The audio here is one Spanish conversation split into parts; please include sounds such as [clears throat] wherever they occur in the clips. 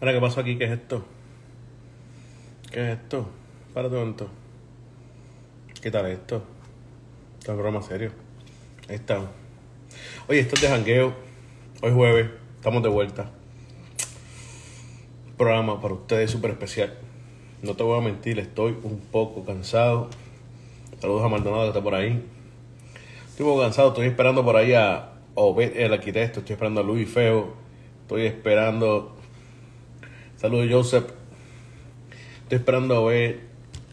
Mira, ¿qué pasó aquí? ¿Qué es esto? ¿Qué es esto? Para todo esto. ¿Qué tal esto? Esto es broma serio. Ahí está. Oye, esto es de jangueo. Hoy jueves. Estamos de vuelta. Programa para ustedes súper especial. No te voy a mentir, estoy un poco cansado. Saludos a Maldonado que está por ahí. Estoy un poco cansado, estoy esperando por ahí a Obed, el arquitecto, estoy esperando a Luis Feo, estoy esperando. Saludos Joseph. Estoy esperando a ver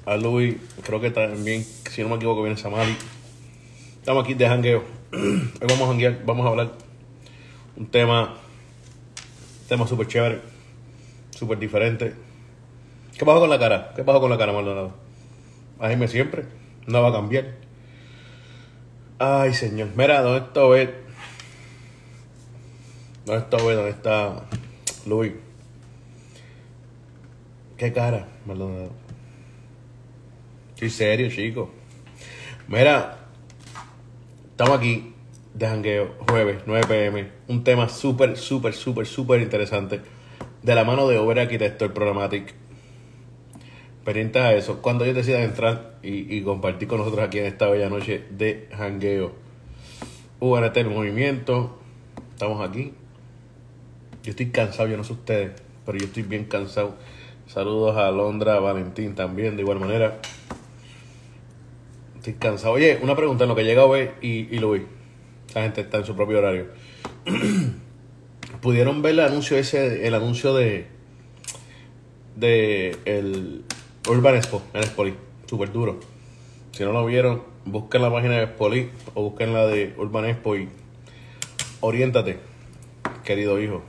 a Luis, creo que también, si no me equivoco, viene Samali. Estamos aquí de jangueo. [clears throat] Hoy vamos a janguear, vamos a hablar un tema, tema súper chévere, súper diferente. ¿Qué pasó con la cara? ¿Qué pasó con la cara, Maldonado? Ajime siempre, no va a cambiar. Ay, señor. Mira, ¿dónde está Obed? ¿Dónde está Obed? ¿Dónde está Luis? ¿Qué cara, Maldonado? Estoy serio, chico. Mira, estamos aquí de jangueo, jueves, 9 pm. Un tema súper, súper, súper, súper interesante. De la mano de Over Arquitecto, el Programmatic. Pendientes a eso. Cuando ellos decidan entrar y, y, compartir con nosotros aquí en esta bella noche de jangueo. UNT el movimiento. Estamos aquí. Yo estoy cansado, yo no sé ustedes, pero yo estoy bien cansado. Saludos a Londra, Valentín también, de igual manera. Estoy cansado. Oye, una pregunta en lo que llega hoy y, y Luis. La gente está en su propio horario. [clears throat] ¿Pudieron ver el anuncio ese, el anuncio de de el Urban Expo en Spoli? Súper duro. Si no lo vieron, busquen la página de Spoli o busquen la de Urban Expo y oriéntate, querido hijo,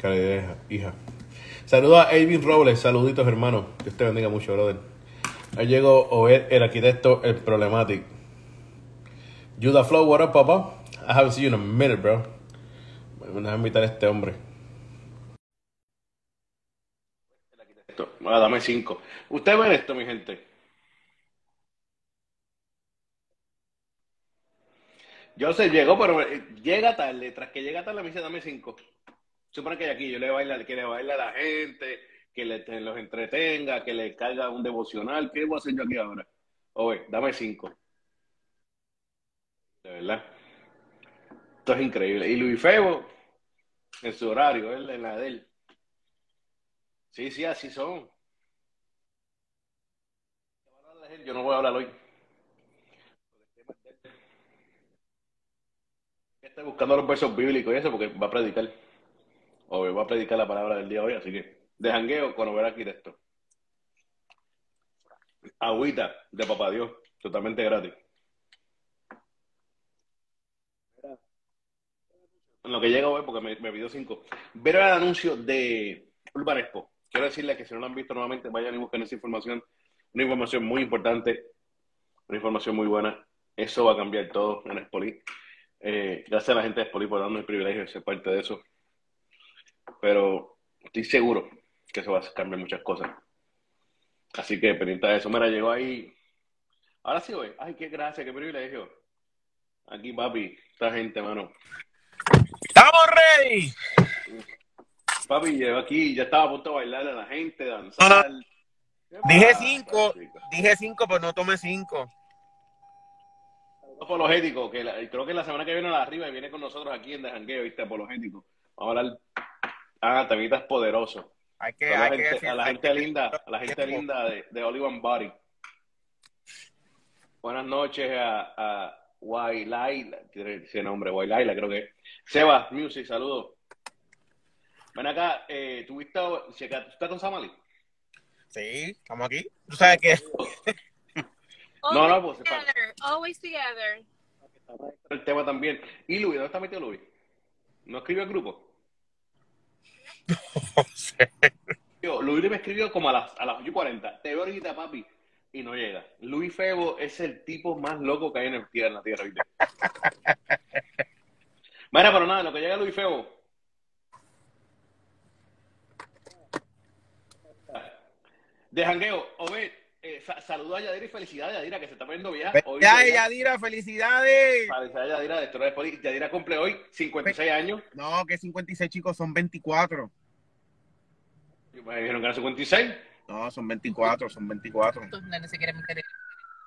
querida hija. Saludos a Elvin Robles, saluditos hermano. Dios te bendiga mucho, brother. Ahí llegó Oed, el arquitecto, el problematic. Judah Flow, what up, papá? I haven't seen you in a minute, bro. Me a invitar a este hombre. El arquitecto. Bueno, dame cinco. Ustedes ven esto, mi gente. Yo sé, llegó, pero llega tarde. Tras que llega tarde, me dice, dame cinco. Supone que aquí yo le baila, que le baila a la gente, que le, los entretenga, que le carga un devocional. ¿Qué voy a hacer yo aquí ahora? Oye, dame cinco. De verdad. Esto es increíble. Y Luis Febo, en su horario, él en la de él. Sí, sí, así son. Yo no voy a hablar hoy. Está buscando los versos bíblicos y eso porque va a predicar. O va a predicar la palabra del día hoy, así que de jangueo con ver arquitecto. Agüita de papá Dios, totalmente gratis. En lo que llega hoy, porque me, me pidió cinco. Ver el anuncio de Urban Expo. Quiero decirles que si no lo han visto nuevamente, vayan y busquen esa información. Una información muy importante, una información muy buena. Eso va a cambiar todo en Expoli. Eh, gracias a la gente de Expoli por darnos el privilegio de ser parte de eso. Pero estoy seguro que eso va a cambiar muchas cosas. Así que pendiente de eso. Mira, llegó ahí. Ahora sí, güey. Ay, qué gracia, qué privilegio. Aquí, papi, esta gente, mano. ¡Estamos ready! Papi, llegó aquí, ya estaba a punto de bailar a la gente, danzar. No, no. Dije cinco, dije cinco, pero no tomé cinco. Apologético, que la, creo que la semana que viene a la arriba viene con nosotros aquí en De Jangueo, ¿viste? Apologético. Vamos a hablar. Ah, temitas poderosos. Hay que, a, la hay gente, que a la gente linda, a la gente linda de, de Olive Body. Buenas noches a, a Wailaila, tiene ese nombre, Wailaila, creo que. Seba, Music, saludos. Ven acá, eh, ¿tuviste, ¿tú estás con Samali? Sí, estamos aquí. ¿Tú sabes qué? [laughs] no, no, pues. Together, always together. El tema también. ¿Y Luis? ¿Dónde está metido Luis? ¿No escribió el grupo? Yo, Luis me escribió como a las, a las 8.40. Te veo ahorita, papi. Y no llega. Luis Febo es el tipo más loco que hay en, el, en la tierra, ¿viste? Mira, pero nada, lo que llega Luis Febo. De jangueo, Obed, eh, sa saludo a Yadira y felicidades a Yadira que se está poniendo viaje. Hoy Ya, llega- Yadira, felicidades. Felicidades a Yadira de Poli. Yadira cumple hoy 56 años. No, que 56 chicos son 24. Me dijeron que era 56. No, son 24, son 24. Estos nenes se quieren meter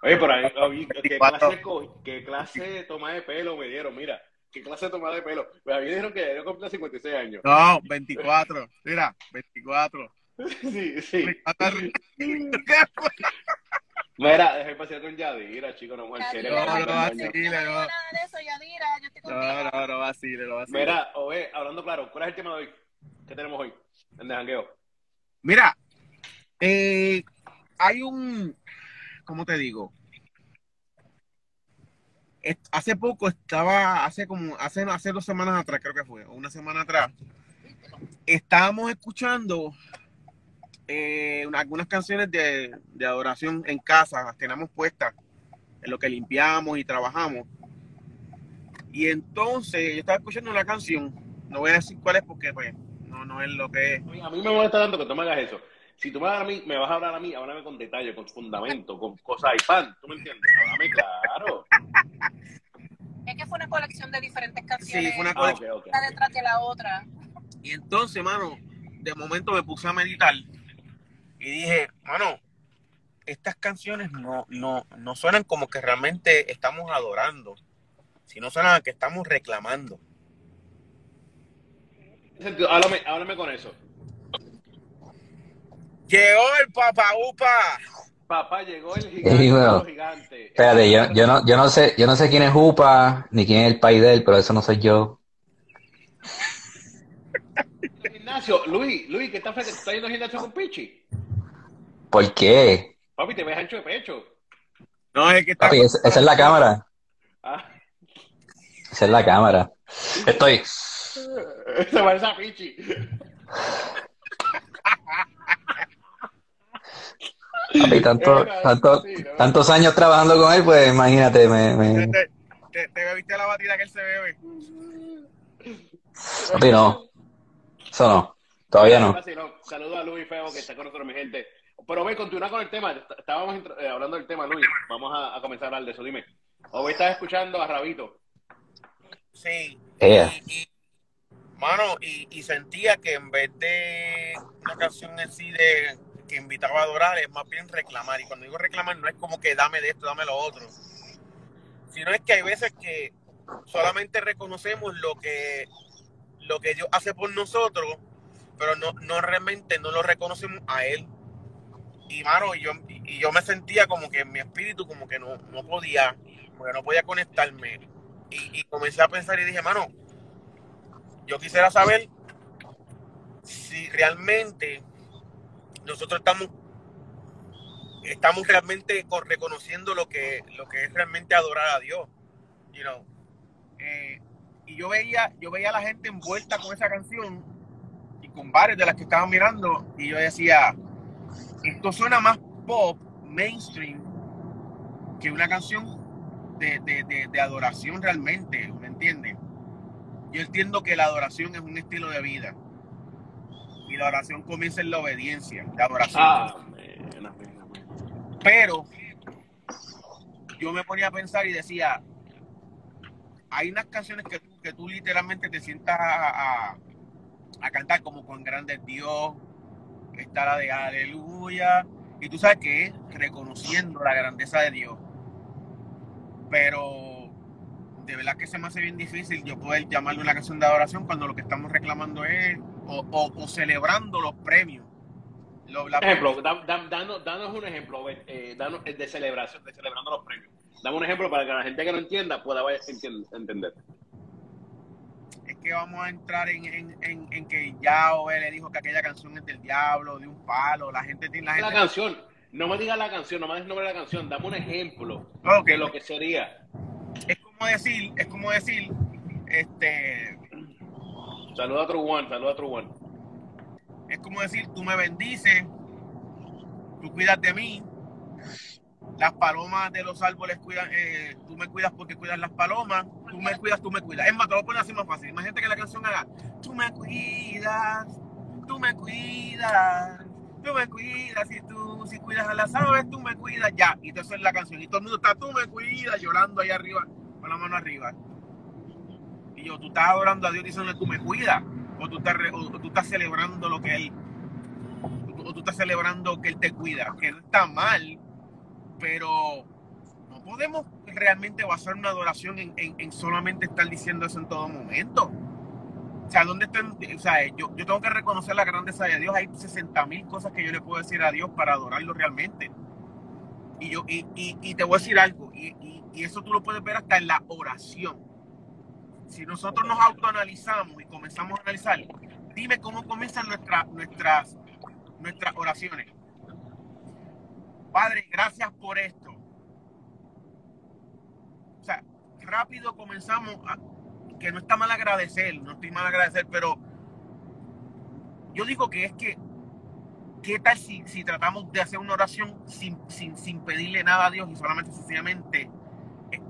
Oye, pero ahí, oye, ¿qué 24. clase, ¿qué clase de toma de pelo me dieron? Mira, ¿qué clase de toma de pelo? Pues a mí me dijeron que yo cumplía 56 años. No, 24. Mira, 24. Sí, sí. No, [laughs] Mira, dejé pasear con Yadira, chico, no mujer que no, no. No digo nada de eso, Yadira, yo estoy no, no, no vacile, no vacile. Mira, Oye, hablando claro, ¿cuál es el tema de hoy? ¿Qué tenemos hoy en De Jangueo? Mira, eh, hay un, ¿cómo te digo? Hace poco estaba, hace como, hace, hace dos semanas atrás, creo que fue, o una semana atrás, estábamos escuchando eh, una- algunas canciones de, de adoración en casa, las tenemos puestas en lo que limpiamos y trabajamos. Y entonces yo estaba escuchando una canción, no voy a decir cuál es porque pues no, no es lo que es. A mí me molesta tanto que tú me hagas eso. Si tú me, vas a, mí, me vas a hablar a mí, háblame con detalle, con fundamento, con cosas y pan. ¿Tú me entiendes? Háblame claro. [laughs] Es que fue una colección de diferentes Sí, canciones, fue una Ah, colección. ok, ok. una detrás de la otra. Y entonces, mano, de momento me puse a meditar y dije, mano, estas canciones no, no, no suenan como que realmente estamos adorando, sino suenan a que estamos reclamando. Sentido, Háblame, háblame con eso. Llegó el papá upa. Papá, llegó el Sí, gigante. bueno. Espérate, yo, yo no, yo no sé, yo no sé quién es Upa, ni quién es el país de él, pero eso no soy yo. El gimnasio. Luis, Luis, ¿qué estás ¿Te estás yendo al gimnasio con Pichi? ¿Por qué? Papi, te ves ancho de pecho. No, es que está. Papi, esa, esa es la cámara. Ah, Esa es la cámara. Estoy. se parece a Pichi. Papi, tanto, tanto, tantos años trabajando con él, pues imagínate, me, me- Te, te, te bebiste la batida que él se bebe. papi, no. Eso no. Todavía no. Saludos a Luis Feo que está con nosotros, mi gente. Pero voy a continuar con el tema. Estábamos eh, hablando del tema, Luis. Vamos a, a comenzar a hablar de eso. Dime. Hoy estás escuchando a Rabito. Sí. Ea. Y, y- mano, y, y sentía que en vez de una canción en sí de que invitaba a adorar, es más bien reclamar. Y cuando digo reclamar, no es como que dame de esto, dame lo otro. Sino es que hay veces que solamente reconocemos lo que, lo que Dios hace por nosotros, pero no, no realmente no lo reconocemos a Él. Y mano, y yo, y yo me sentía como que en mi espíritu como que no, no podía, como no podía conectarme. Y, y comencé a pensar y dije, mano, yo quisiera saber si realmente nosotros estamos estamos realmente con- reconociendo lo que lo que es realmente adorar a Dios you know. Eh, y yo veía yo veía a la gente envuelta con esa canción y con varias de las que estaban mirando y yo decía esto suena más pop mainstream que una canción de, de- de- de adoración realmente, ¿me entiendes? Yo entiendo que la adoración es un estilo de vida. Y la oración comienza en la obediencia, la adoración. Ah. Pero yo me ponía a pensar y decía, hay unas canciones que tú, que tú literalmente te sientas a, a- a cantar como con grande Dios, está la de aleluya, y tú sabes que es reconociendo la grandeza de Dios. Pero de verdad que se me hace bien difícil yo poder llamarle una canción de adoración cuando lo que estamos reclamando es o, o- o celebrando los premios. Lo- la- Ejemplo, da- da- danos, danos un ejemplo eh, danos, eh, de celebración, de celebrando los premios. Dame un ejemplo para que la gente que no entienda pueda entender. Que vamos a entrar en, en, en, en que Yahweh le dijo que aquella canción es del diablo, de un palo, la gente tiene la La gente. canción, no me digas la canción, no me des el nombre de la canción, dame un ejemplo de lo que sería. es como decir, es como decir, este, Saluda a True One, saluda a True One. es como decir, tú me bendices, tú cuidas de mí, las palomas de los árboles cuidan, eh, tú me cuidas porque cuidas las palomas, tú me cuidas, tú me cuidas. Es más, te lo voy a poner así más fácil. Imagínate que la canción haga, tú me cuidas, tú me cuidas, tú me cuidas, y tú, si cuidas a las aves, tú me cuidas, ya. Y entonces es la canción. Y todo el mundo está, tú me cuidas, llorando ahí arriba, con la mano arriba. Y yo, tú estás adorando a Dios diciendo, tú me cuidas, o tú estás, o tú estás celebrando lo que Él o tú estás celebrando que Él te cuida, que no está mal, pero no podemos realmente basar una adoración en, en- en solamente estar diciendo eso en todo momento. O sea, ¿dónde están? O sea, yo, yo tengo que reconocer la grandeza de Dios. Hay 60 mil cosas que yo le puedo decir a Dios para adorarlo realmente. Y, yo, y, y, y te voy a decir algo, y, y- y eso tú lo puedes ver hasta en la oración. Si nosotros nos autoanalizamos y comenzamos a analizar, dime cómo comienzan nuestra- nuestras, nuestras oraciones. Padre, gracias por esto. O sea, rápido comenzamos que no está mal agradecer, no estoy mal agradecer, pero yo digo que es que, ¿qué tal si, si tratamos de hacer una oración sin, sin, sin pedirle nada a Dios y solamente sencillamente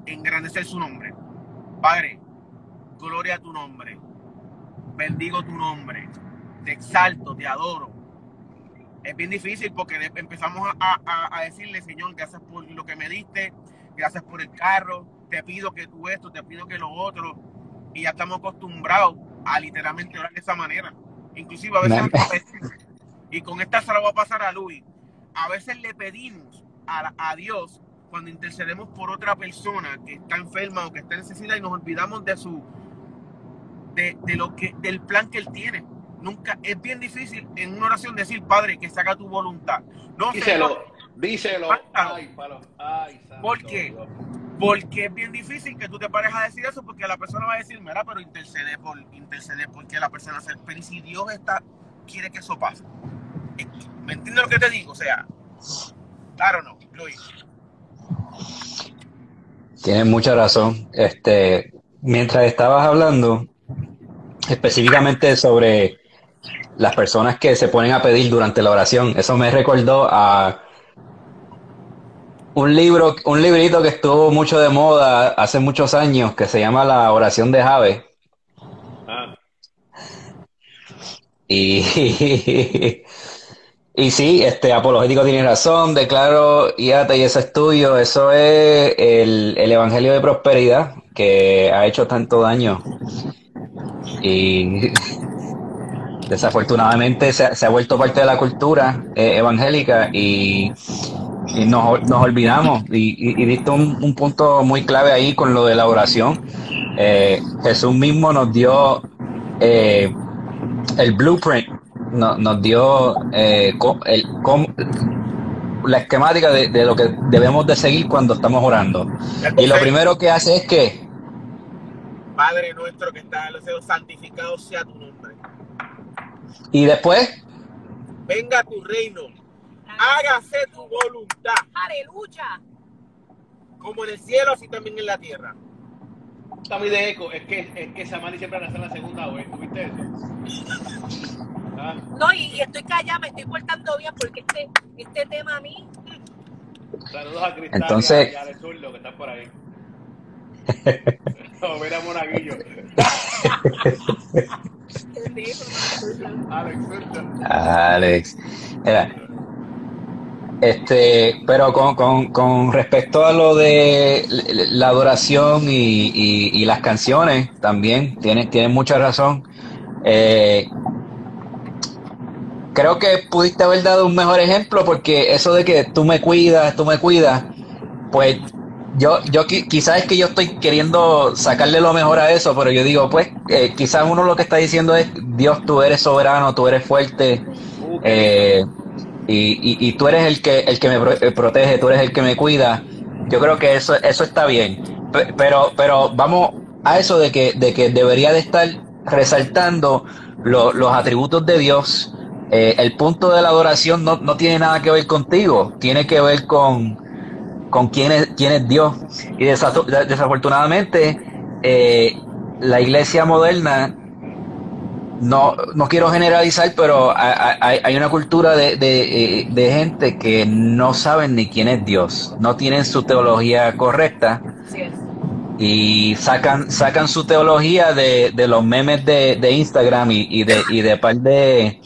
engrandecer su nombre? Padre, gloria a tu nombre, bendigo tu nombre, te exalto, te adoro. Es bien difícil porque empezamos a, a- a decirle, Señor, gracias por lo que me diste, gracias por el carro, te pido que tú esto, te pido que lo otro, y ya estamos acostumbrados a literalmente orar de esa manera. Inclusive a veces, y con esta se la voy a pasar a Luis, a veces le pedimos a, a Dios cuando intercedemos por otra persona que está enferma o que está en necesidad y nos olvidamos de su de, de lo que del plan que él tiene. Nunca es bien difícil en una oración decir, Padre, que se haga tu voluntad. No, Señor, Díselo, díselo. Ay, palo. Ay, santo ¿Por qué? Dios. Porque es bien difícil que tú te pares a decir eso porque la persona va a decir, mira, pero intercede por intercede porque la persona se pero ¿y si Dios está quiere que eso pase. ¿Me entiendes lo que te digo? O sea, claro no, Luis. Tienes mucha razón. Este, mientras estabas hablando específicamente sobre las personas que se ponen a pedir durante la oración, eso me recordó a un libro, un librito que estuvo mucho de moda hace muchos años que se llama La oración de Jave. Ah, Y, [laughs] y sí, este apologético tiene razón, declaro y ata y ese estudio, eso es el, el evangelio de prosperidad que ha hecho tanto daño. Y [laughs] desafortunadamente se, ha- se ha vuelto parte de la cultura eh, evangélica y, y nos, nos olvidamos. Y, y, y diste un, un punto muy clave ahí con lo de la oración. Eh, Jesús mismo nos dio eh, el blueprint no- nos dio el, la esquemática de, de lo que debemos de seguir cuando estamos orando. Y lo primero que hace es que, Padre nuestro que está en los cielos, santificado sea tu nombre. Y después, Venga tu reino. Hágase tu voluntad, Aleluya. como en el cielo, así también en la tierra. está muy de eco. Es que, es que Samani siempre nace en la segunda vez. ¿Tuviste eso? Ah, No, y, y estoy callada, me estoy portando bien porque este, este tema a mí. saludos a Cristal Entonces- y a, Zurdo, que están por ahí. [laughs] no, mira Monaguillo. [laughs] Alex este, pero con, con, con respecto a lo de la adoración y, y, las canciones, también tienes, tienes mucha razón. Eh, creo que pudiste haber dado un mejor ejemplo porque eso de que tú me cuidas, tú me cuidas, pues yo, yo qui- quizás es que yo estoy queriendo sacarle lo mejor a eso, pero yo digo, pues eh, quizás uno lo que está diciendo es, Dios, tú eres soberano, tú eres fuerte, eh, y, y, y tú eres el que, el que me eh, protege, tú eres el que me cuida. Yo creo que eso, eso está bien. Pe- Pero, pero vamos a eso de que, de que debería de estar resaltando lo- los atributos de Dios. Eh, el punto de la adoración no, no tiene nada que ver contigo, tiene que ver con, con quién es, quién es Dios. Y desa- desafortunadamente, eh, la iglesia moderna no, no quiero generalizar, pero hay, hay- una cultura de, de, eh, de gente que no saben ni quién es Dios, no tienen su teología correcta es. y sacan, sacan su teología de, de los memes de, de Instagram y, y de, y de par de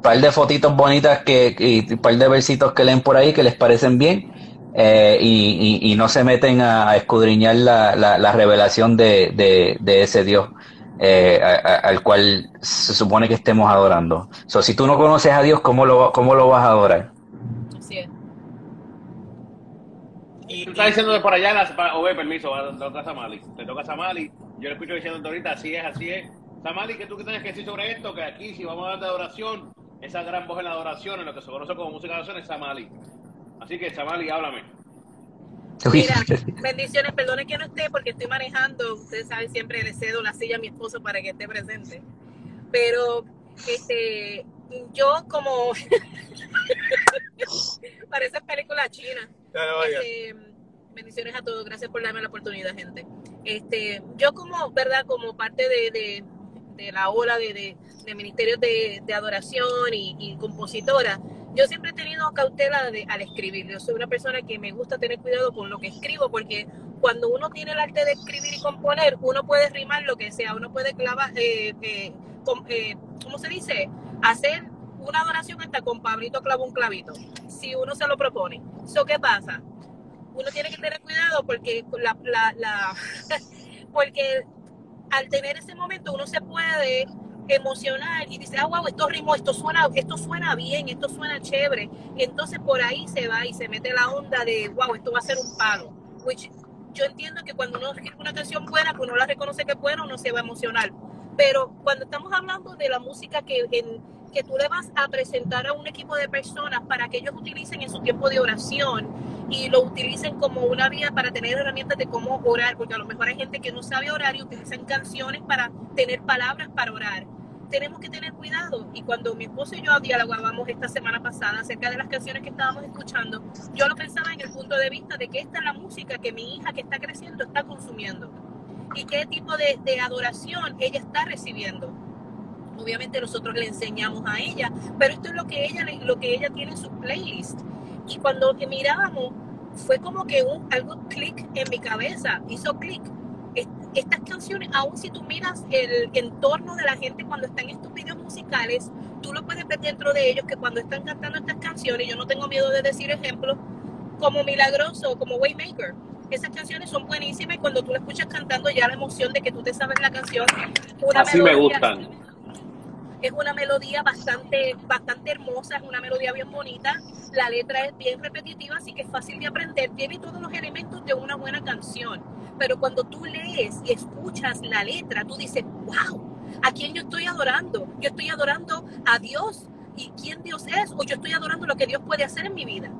par de fotitos bonitas que, y par de versitos que leen por ahí que les parecen bien eh, y, y- y no se meten a, a escudriñar la, la, la revelación de, de, de ese Dios. eh, a- a- al cual se supone que estemos adorando. So, si tú no conoces a Dios, ¿cómo lo, cómo lo vas a adorar? Así es. Y, Tú estás diciendo de por allá, las, para, Oye, permiso, va, te toca a Samali. Te toca a Samali. Yo le escucho diciendo ahorita, así es, así es. Samali, ¿qué tú tienes que decir sobre esto? Que aquí, si vamos a hablar de adoración, esa gran voz en la adoración, en lo que se conoce como música de adoración, es Samali. Así que, Samali, háblame. [laughs] Uy, Mira, bendiciones, perdone que no esté porque estoy manejando. Ustedes saben, siempre le cedo la silla a mi esposo para que esté presente. Pero, este, yo como. [laughs] Parece película china. Este, bendiciones a todos, gracias por darme la oportunidad, gente. Este, yo como, ¿verdad? Como parte de, de, de la ola de, de, de ministerios de, de adoración y, y compositora, yo siempre he tenido cautela de- al escribir. Yo soy una persona que me gusta tener cuidado con lo que escribo porque cuando uno tiene el arte de escribir y componer, uno puede rimar lo que sea, uno puede clavar, eh, eh, eh, ¿cómo se dice? Hacer una adoración hasta con Pablito clavo un clavito, si uno se lo propone. ¿So qué pasa? Uno tiene que tener cuidado porque la, la [laughs] porque al tener ese momento uno se puede emocionar y dice, ah, wow, esto ritmo, esto suena, esto suena bien, esto suena chévere. Entonces por ahí se va y se mete la onda de, wow, esto va a ser un palo. Which yo entiendo que cuando uno escribe una canción buena, pues uno la reconoce que es buena, uno se va a emocionar. Pero cuando estamos hablando de la música que, en, que tú le vas a presentar a un equipo de personas para que ellos utilicen en su tiempo de oración y lo utilicen como una vía para tener herramientas de cómo orar, porque a lo mejor hay gente que no sabe orar y utilizan canciones para tener palabras para orar. Tenemos que tener cuidado. Y cuando mi esposo y yo dialogábamos esta semana pasada acerca de las canciones que estábamos escuchando, yo lo pensaba en el punto de vista de que esta es la música que mi hija que está creciendo está consumiendo y qué tipo de, de adoración ella está recibiendo. Obviamente nosotros le enseñamos a ella, pero esto es lo que ella, lo que ella tiene en su playlist. Y cuando mirábamos, fue como que un, algo clic en mi cabeza, hizo clic. Es- Estas canciones, aun si tú miras el entorno de la gente cuando están en estos videos musicales, tú lo puedes ver dentro de ellos que cuando están cantando estas canciones, yo no tengo miedo de decir ejemplos, como Milagroso, como Waymaker. Esas canciones son buenísimas y cuando tú la escuchas cantando ya la emoción de que tú te sabes la canción. una Así me gustan. Es una melodía bastante, bastante hermosa, es una melodía bien bonita. La letra es bien repetitiva, así que es fácil de aprender. Tiene todos los elementos de una buena canción. Pero cuando tú lees y escuchas la letra, tú dices, wow, ¿a quién yo estoy adorando? Yo estoy adorando a Dios. ¿Y quién Dios es? O yo estoy adorando lo que Dios puede hacer en mi vida.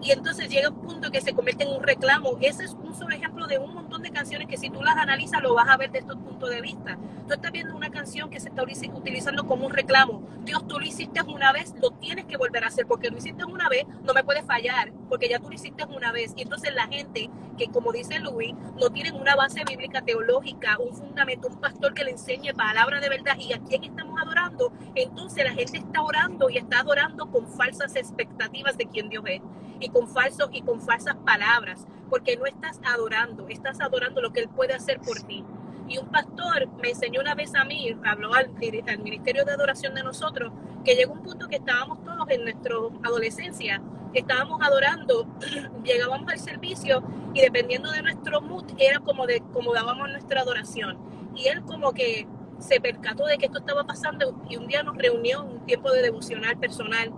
Y entonces llega un punto que se convierte en un reclamo. Ese es un solo ejemplo de un montón de canciones que si tú las analizas lo vas a ver desde estos puntos de vista. Tú estás viendo una canción que se está utilizando como un reclamo. Dios, tú lo hiciste una vez, lo tienes que volver a hacer porque lo hiciste una vez, no me puede fallar porque ya tú lo hiciste una vez. Y entonces la gente que, como dice Luis, no tienen una base bíblica teológica, un fundamento, un pastor que le enseñe palabra de verdad y a quién estamos adorando, entonces la gente está orando y está adorando con falsas expectativas de quién Dios es con falsos y con falsas palabras, porque no estás adorando, estás adorando lo que él puede hacer por ti. Y un pastor me enseñó una vez a mí, habló al, ministerio de adoración de nosotros, que llegó un punto que estábamos todos en nuestra adolescencia, estábamos adorando, [clears throat] llegábamos al servicio y dependiendo de nuestro mood era como de como dábamos nuestra adoración. Y él como que se percató de que esto estaba pasando y un día nos reunió un tiempo de devocional personal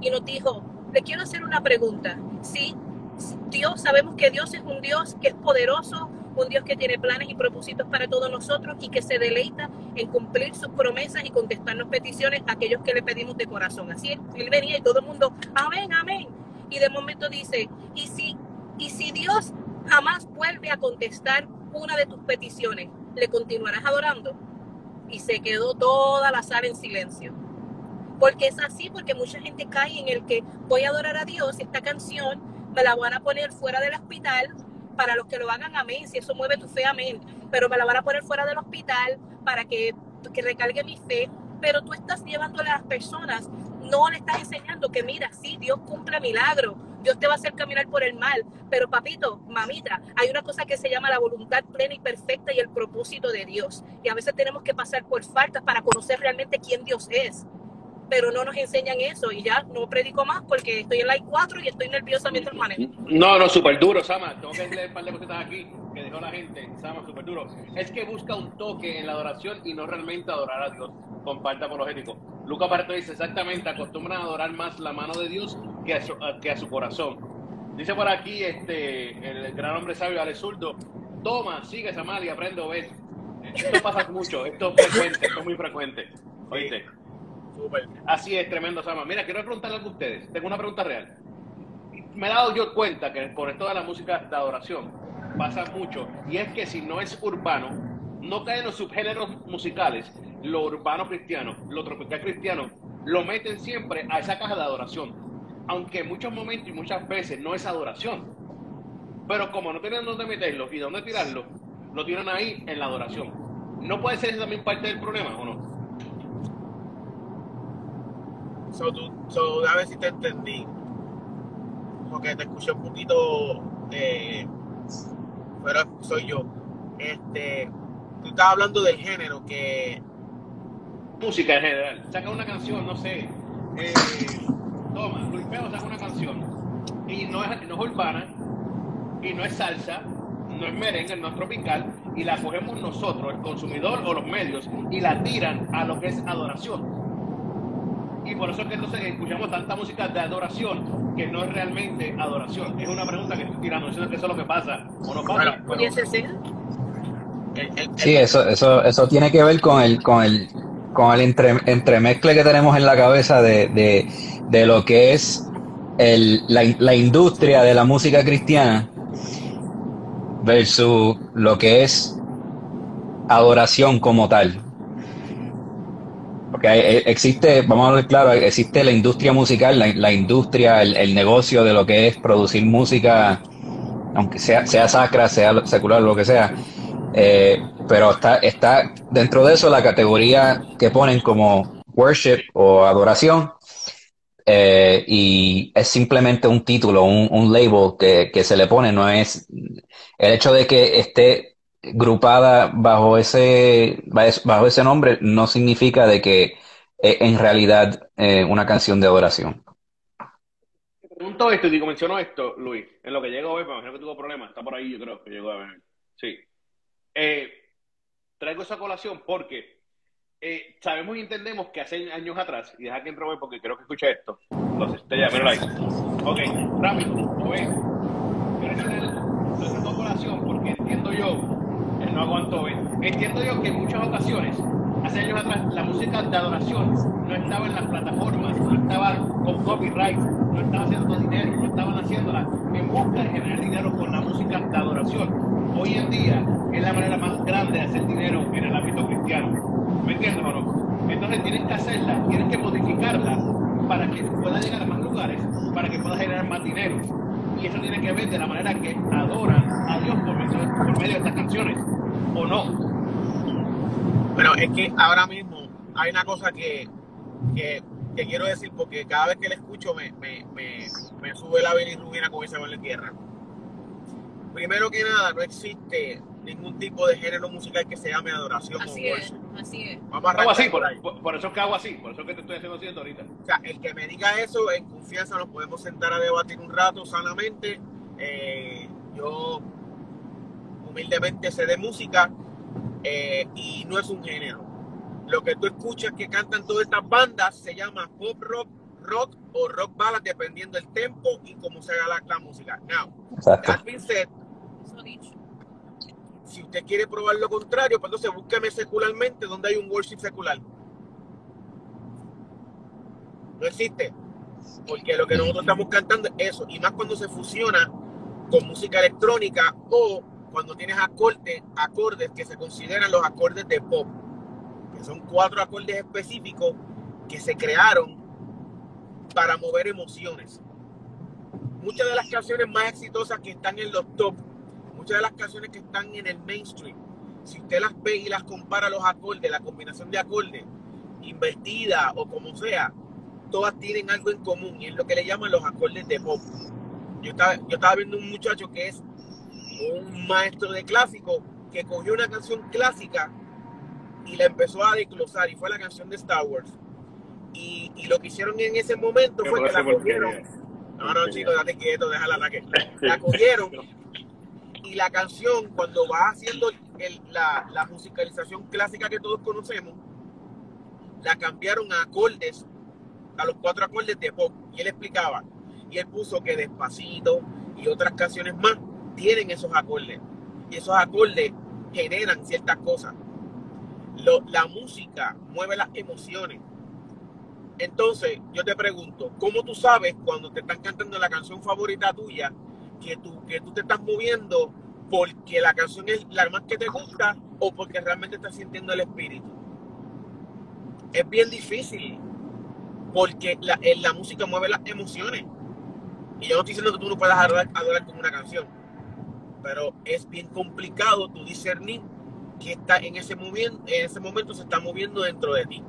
y nos dijo, le quiero hacer una pregunta. Sí, Dios, sabemos que Dios es un Dios que es poderoso, un Dios que tiene planes y propósitos para todos nosotros y que se deleita en cumplir sus promesas y contestarnos peticiones a aquellos que le pedimos de corazón. Así es, él venía y todo el mundo, amén, amén. Y de momento dice, y si, y si Dios jamás vuelve a contestar una de tus peticiones, ¿le continuarás adorando? Y se quedó toda la sala en silencio. Porque es así, porque mucha gente cae en el que voy a adorar a Dios, esta canción me la van a poner fuera del hospital, para los que lo hagan, amén, si eso mueve tu fe, amén, pero me la van a poner fuera del hospital para que, que recargue mi fe, pero tú estás llevándole a las personas, no le estás enseñando que mira, sí, Dios cumple milagro, Dios te va a hacer caminar por el mal, pero papito, mamita, hay una cosa que se llama la voluntad plena y perfecta y el propósito de Dios, y a veces tenemos que pasar por faltas para conocer realmente quién Dios es pero no nos enseñan eso y ya no predico más porque estoy en la I4 y estoy nerviosa mientras manejo. No, no, súper duro, Sama. Tengo que leer un par de cositas aquí. que dejó la gente, Sama, súper duro, es que busca un toque en la adoración y no realmente adorar a Dios, comparte apologético. Lucas Barreto dice exactamente, acostumbran a adorar más la mano de Dios que a su, que a su corazón. Dice por aquí este el gran hombre sabio Alex Zurdo, toma, sigue Samal y aprende a ver. Esto pasa mucho, esto es frecuente, esto es muy frecuente. ¿Oíste? Así es, tremendo, Sama. Mira, quiero preguntarle algo a ustedes. Tengo una pregunta real. Me he dado yo cuenta que por esto de la música de adoración pasa mucho. Y es que si no es urbano, no caen los subgéneros musicales, lo urbano cristiano, lo tropical cristiano, lo meten siempre a esa caja de adoración. Aunque en muchos momentos y muchas veces no es adoración. Pero como no tienen dónde meterlo y dónde tirarlo, lo tiran ahí en la adoración. ¿No puede ser eso también parte del problema o no? So, tú, so, a ver si te entendí. Porque te escuché un poquito. Eh, pero soy yo. Este. Tú estabas hablando del género que. música en general. Saca una canción, no sé. eh, toma, Luis Peo saca una canción. Y no es, no es urbana, y no es salsa, no es merengue, no es tropical, y la cogemos nosotros, el consumidor o los medios, y la tiran a lo que es adoración. Y por eso es que entonces escuchamos tanta música de adoración que no es realmente adoración. Es una pregunta que estoy tirando, diciendo que eso es lo que pasa. ¿O no pasa? Bueno, Pero- ser. Sí, eso, eso, eso tiene que ver con el, con el, con el entre, entremezcle que tenemos en la cabeza de, de, de lo que es el, la, la industria de la música cristiana versus lo que es adoración como tal. Hay- existe, vamos a ver claro, existe la industria musical, la, industria, el, negocio de lo que es producir música, aunque sea, sea sacra, sea secular, lo que sea. Eh, pero está, está dentro de eso la categoría que ponen como worship o adoración. eh, y es simplemente un título, un, label que se le pone, no es el hecho de que esté grupada bajo ese, bajo ese nombre, no significa de que es en realidad eh, una canción de adoración. Te pregunto esto y digo, menciono esto, Luis, en lo que llegó ver, me imagino que tuvo problemas, está por ahí, yo creo que llegó a ver. Sí. Eh, traigo esa colación porque eh, sabemos y entendemos que hace años atrás, y deja que entre Obed porque creo que escucha esto. Entonces, te míralo ahí. Ok, rápido, Obed. Quiero hacer el, lo saco a colación porque entiendo yo, no aguanto Obed, entiendo yo que en muchas ocasiones, hace años atrás, la música de adoración no estaba en las plataformas, no estaba con copyright, no estaba haciendo dinero, no estaban haciéndola en busca de generar dinero con la música de adoración. Hoy en día es la manera más grande de hacer dinero en el ámbito cristiano. ¿Me entiendes o no? Entonces tienes que hacerla, tienes que modificarla para que pueda llegar a más lugares, para que pueda generar más dinero. Y eso tiene que ver de la manera que adoran a Dios por medio, por medio de estas canciones, ¿o no? Bueno, es que ahora mismo hay una cosa que, que, que quiero decir porque cada vez que la escucho me, me, me, me sube la bilirrubina como dice en tierra. Primero que nada, no existe ningún tipo de género musical que se llame adoración Así o es, así es. Vamos a así, por ahí. por- por eso es que hago así, por eso es que te estoy haciendo haciendo ahorita. O sea, el que me diga eso, en confianza nos podemos sentar a debatir un rato sanamente. Eh, yo humildemente sé de música eh, y no es un género. Lo que tú escuchas que cantan todas estas bandas se llama pop rock, rock o rock ballad, dependiendo del tempo y cómo se haga la, la música. Now, Exacto. that being said, si usted quiere probar lo contrario, pues entonces búsqueme secularmente donde hay un worship secular. No existe. Porque lo que nosotros estamos cantando es eso. Y más cuando se fusiona con música electrónica o cuando tienes acordes, acordes que se consideran los acordes de pop. Que son cuatro acordes específicos que se crearon para mover emociones. Muchas de las canciones más exitosas que están en los top muchas de las canciones que están en el mainstream, si usted las ve y las compara los acordes, la combinación de acordes, invertida o como sea, todas tienen algo en común y es lo que le llaman los acordes de pop. Yo estaba, yo estaba viendo un muchacho que es un maestro de clásico que cogió una canción clásica y la empezó a desglosar y fue la canción de Star Wars. Y, y lo que hicieron en ese momento fue que la cogieron. No, no, chicos, date quieto, déjala la que. La cogieron y la canción, cuando va haciendo el- la, la musicalización clásica que todos conocemos, la cambiaron a acordes, a los cuatro acordes de pop. Y él explicaba, y él puso que Despacito y otras canciones más tienen esos acordes. Y esos acordes generan ciertas cosas. La música mueve las emociones. Entonces, yo te pregunto, ¿cómo tú sabes cuando te están cantando la canción favorita tuya que tú, que tú te estás moviendo porque la canción es la más que te gusta o porque realmente estás sintiendo el espíritu? Es bien difícil porque la, la música mueve las emociones. Y yo no estoy diciendo que tú no puedas adorar, adorar con una canción, pero es bien complicado tú discernir que está en ese, en ese momento se está moviendo dentro de ti.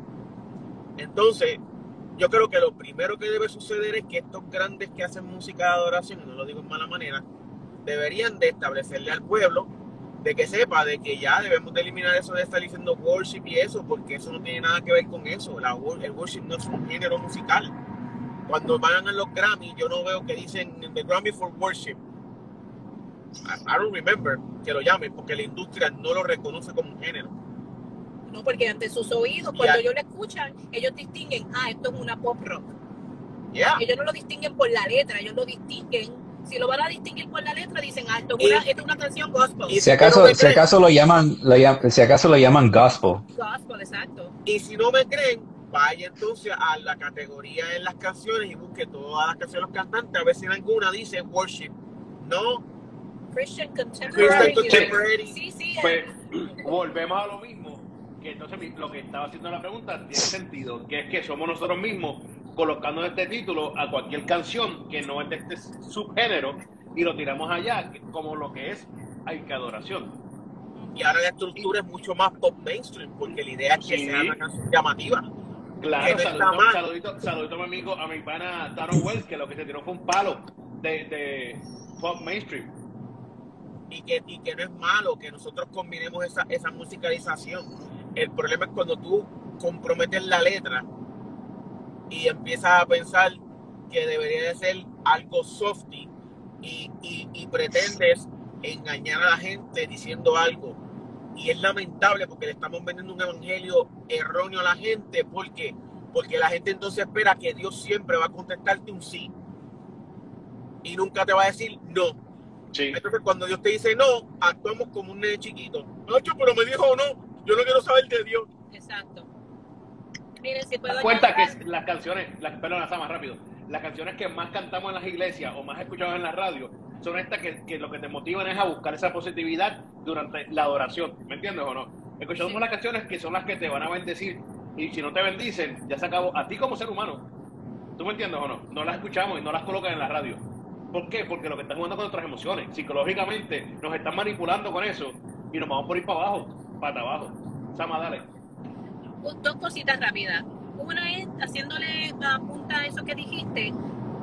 Entonces, yo creo que lo primero que debe suceder es que estos grandes que hacen música de adoración, no lo digo en mala manera, deberían de establecerle al pueblo de que sepa de que ya debemos de eliminar eso de estar diciendo worship y eso, porque eso no tiene nada que ver con eso. La, el worship no es un género musical. Cuando van a los Grammy, yo no veo que dicen the Grammy for Worship. I, I don't remember que lo llamen, porque la industria no lo reconoce como un género. No, porque ante sus oídos, cuando a- ellos lo escuchan, ellos distinguen, ah, esto es una pop rock. Yeah. Ellos no lo distinguen por la letra, ellos lo distinguen. Si lo van a distinguir por la letra, dicen, ah, esto es Y- una, esto es una canción gospel. y- Si acaso, si creen. acaso lo llaman, lo llam- si acaso lo llaman gospel. Gospel, exacto. Y si no me creen, vaya entonces a la categoría en las canciones y busque todas las canciones de los cantantes, a ver si en alguna dice worship. No, Christian Christian Contemporary. Contemporary. Sí, sí. Pues volvemos a lo mismo, que entonces lo que estaba haciendo la pregunta tiene sentido, que es que somos nosotros mismos colocando este título a cualquier canción que no es de este subgénero y lo tiramos allá, como lo que es hay que adoración. Y ahora la estructura es mucho más pop mainstream, porque la idea es que Sí. sea una canción llamativa. Claro, no saludito, saludito a mi amigo, a mi pana Taro Wells, que lo que se tiró fue un palo de, de pop mainstream. Y que, y que no es malo que nosotros combinemos esa, esa musicalización. El problema es cuando tú comprometes la letra y empiezas a pensar que debería de ser algo softy y, y, y pretendes engañar a la gente diciendo algo. Y es lamentable porque le estamos vendiendo un evangelio erróneo a la gente. ¿Por qué? Porque la gente entonces espera que Dios siempre va a contestarte un sí. Y nunca te va a decir no. Sí. Entonces cuando Dios te dice no, actuamos como un nene chiquito. Nacho, pero me dijo no. Yo no quiero saber de Dios. Exacto. Miren, si ¿Te puedo das cuenta que las canciones, las, perdón, Nasa, más rápido, las canciones que más cantamos en las iglesias o más escuchamos en la radio son estas que, que lo que te motivan es a buscar esa positividad durante la adoración, ¿me entiendes o no? Escuchamos Sí. las canciones que son las que te van a bendecir y si no te bendicen, ya se acabó. A ti como ser humano, ¿tú me entiendes o no? No las escuchamos y no las colocan en la radio. ¿Por qué? Porque lo que están jugando con nuestras emociones, psicológicamente, nos están manipulando con eso y nos vamos por ir para abajo, para abajo. Sama, dale. dos cositas rápidas. Una es haciéndole la punta a eso que dijiste.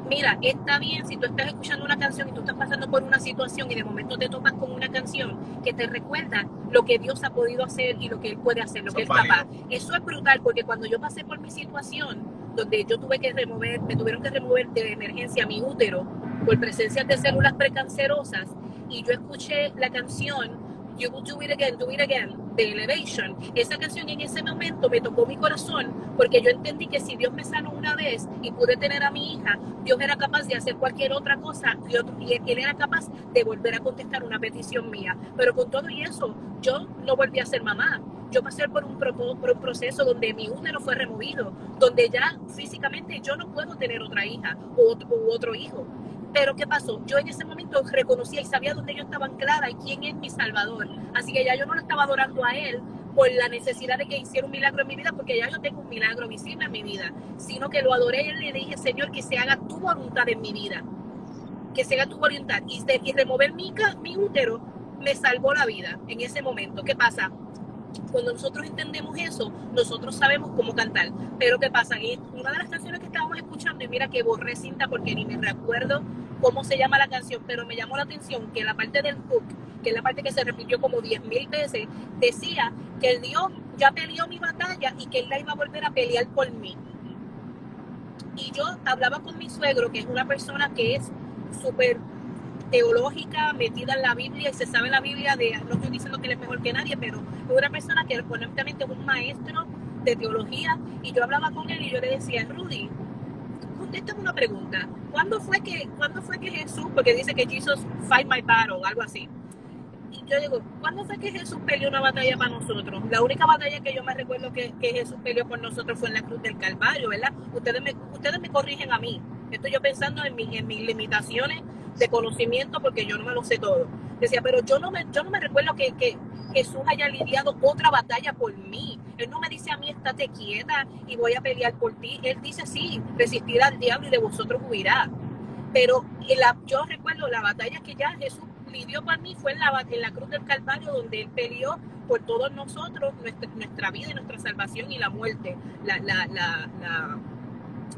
Mira, está bien si tú estás escuchando una canción y tú estás pasando por una situación y de momento te topas con una canción que te recuerda lo que Dios ha podido hacer y lo que Él puede hacer, lo que Él es es capaz. válido. Eso es brutal porque cuando yo pasé por mi situación, donde yo tuve que remover, me tuvieron que remover de emergencia mi útero por presencia de células precancerosas y yo escuché la canción You Will Do It Again, Do It Again de Elevation. Esa canción en ese momento me tocó mi corazón porque yo entendí que si Dios me sanó una vez y pude tener a mi hija, Dios era capaz de hacer cualquier otra cosa y, otro- y Él era capaz de volver a contestar una petición mía. Pero con todo y eso, yo no volví a ser mamá. Yo pasé por un, por un proceso donde mi útero fue removido, donde ya físicamente yo no puedo tener otra hija u u otro hijo. Pero ¿qué pasó? Yo en ese momento reconocía y sabía dónde yo estaba anclada y quién es mi Salvador. Así que ya yo no lo estaba adorando a Él por la necesidad de que hiciera un milagro en mi vida, porque ya yo tengo un milagro visible en mi vida, sino que lo adoré y le dije, Señor, que se haga tu voluntad en mi vida, que se haga tu voluntad. Y, remover mi, mi útero me salvó la vida en ese momento. ¿Qué pasa? Cuando nosotros entendemos eso, nosotros sabemos cómo cantar. Pero ¿qué pasa? Y una de las canciones que estábamos escuchando, y mira que borré cinta porque ni me recuerdo cómo se llama la canción, pero me llamó la atención que la parte del hook, que es la parte que se repitió como diez mil veces, decía que el Dios ya peleó mi batalla y que Él la iba a volver a pelear por mí. Y yo hablaba con mi suegro, que es una persona que es súper teológica, metida en la Biblia y se sabe la Biblia de, no estoy diciendo que él es mejor que nadie, pero es una persona que honestamente es un maestro de teología y yo hablaba con él y yo le decía, Rudy, contéstame una pregunta, ¿cuándo fue que, ¿cuándo fue que Jesús, porque dice que Jesús fight my battle, algo así, y yo digo, ¿cuándo fue que Jesús peleó una batalla para nosotros? La única batalla que yo me recuerdo que, que Jesús peleó por nosotros fue en la cruz del Calvario, ¿verdad? Ustedes me, ustedes me corrigen a mí. Estoy yo pensando en, mi, en mis limitaciones de conocimiento porque yo no me lo sé todo. Decía, pero yo no me, yo no me recuerdo que, que Jesús haya lidiado otra batalla por mí. Él no me dice a mí, estate quieta y voy a pelear por ti. Él dice, sí, resistir al diablo y de vosotros huirá. Pero la, yo recuerdo la batalla que ya Jesús lidió por mí fue en la, en la cruz del Calvario, donde Él peleó por todos nosotros, nuestra, nuestra vida y nuestra salvación y la muerte. La, la, la, la,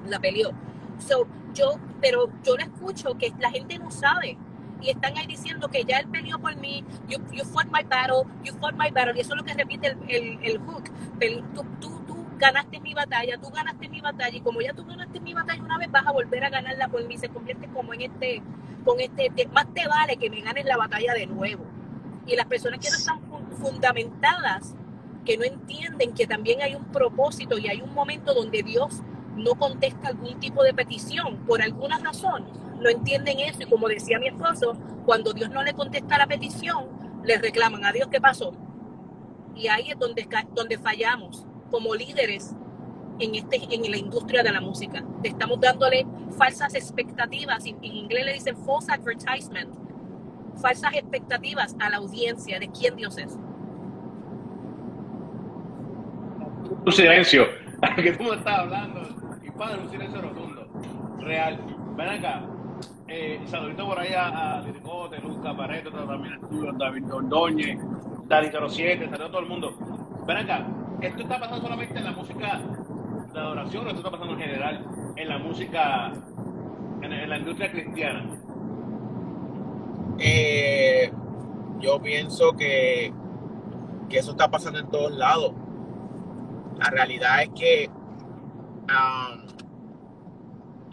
la peleó. So, yo, pero yo le escucho que la gente no sabe y están ahí diciendo que ya él peleó por mí, you, you fought my battle, you fought my battle, y eso es lo que repite el, el, el hook. Tú, tú, tú ganaste mi batalla, tú ganaste mi batalla, y como ya tú ganaste mi batalla una vez, vas a volver a ganarla por mí, se convierte como en este, con este, te, más te vale que me ganes la batalla de nuevo. Y las personas que no están fundamentadas, que no entienden que también hay un propósito y hay un momento donde Dios no contesta algún tipo de petición por alguna razón, no entienden eso y como decía mi esposo, cuando Dios no le contesta la petición, le reclaman a Dios qué pasó. Y ahí es donde, donde fallamos como líderes en, este, en la industria de la música. Estamos dándole falsas expectativas, en inglés le dicen false advertisement, falsas expectativas a la audiencia de quién Dios es. Un silencio, [laughs] que estás hablando, y padre, un silencio rotundo, real. Ven acá, eh, saludito por ahí a, a Liricote, Pareto, también estudio, David Ordóñez, Dani 07, saludos a todo el mundo. Ven acá, ¿esto está pasando solamente en la música de adoración o esto está pasando en general en la música, en, en la industria cristiana? Eh, yo pienso que, que eso está pasando en todos lados. La realidad es que um,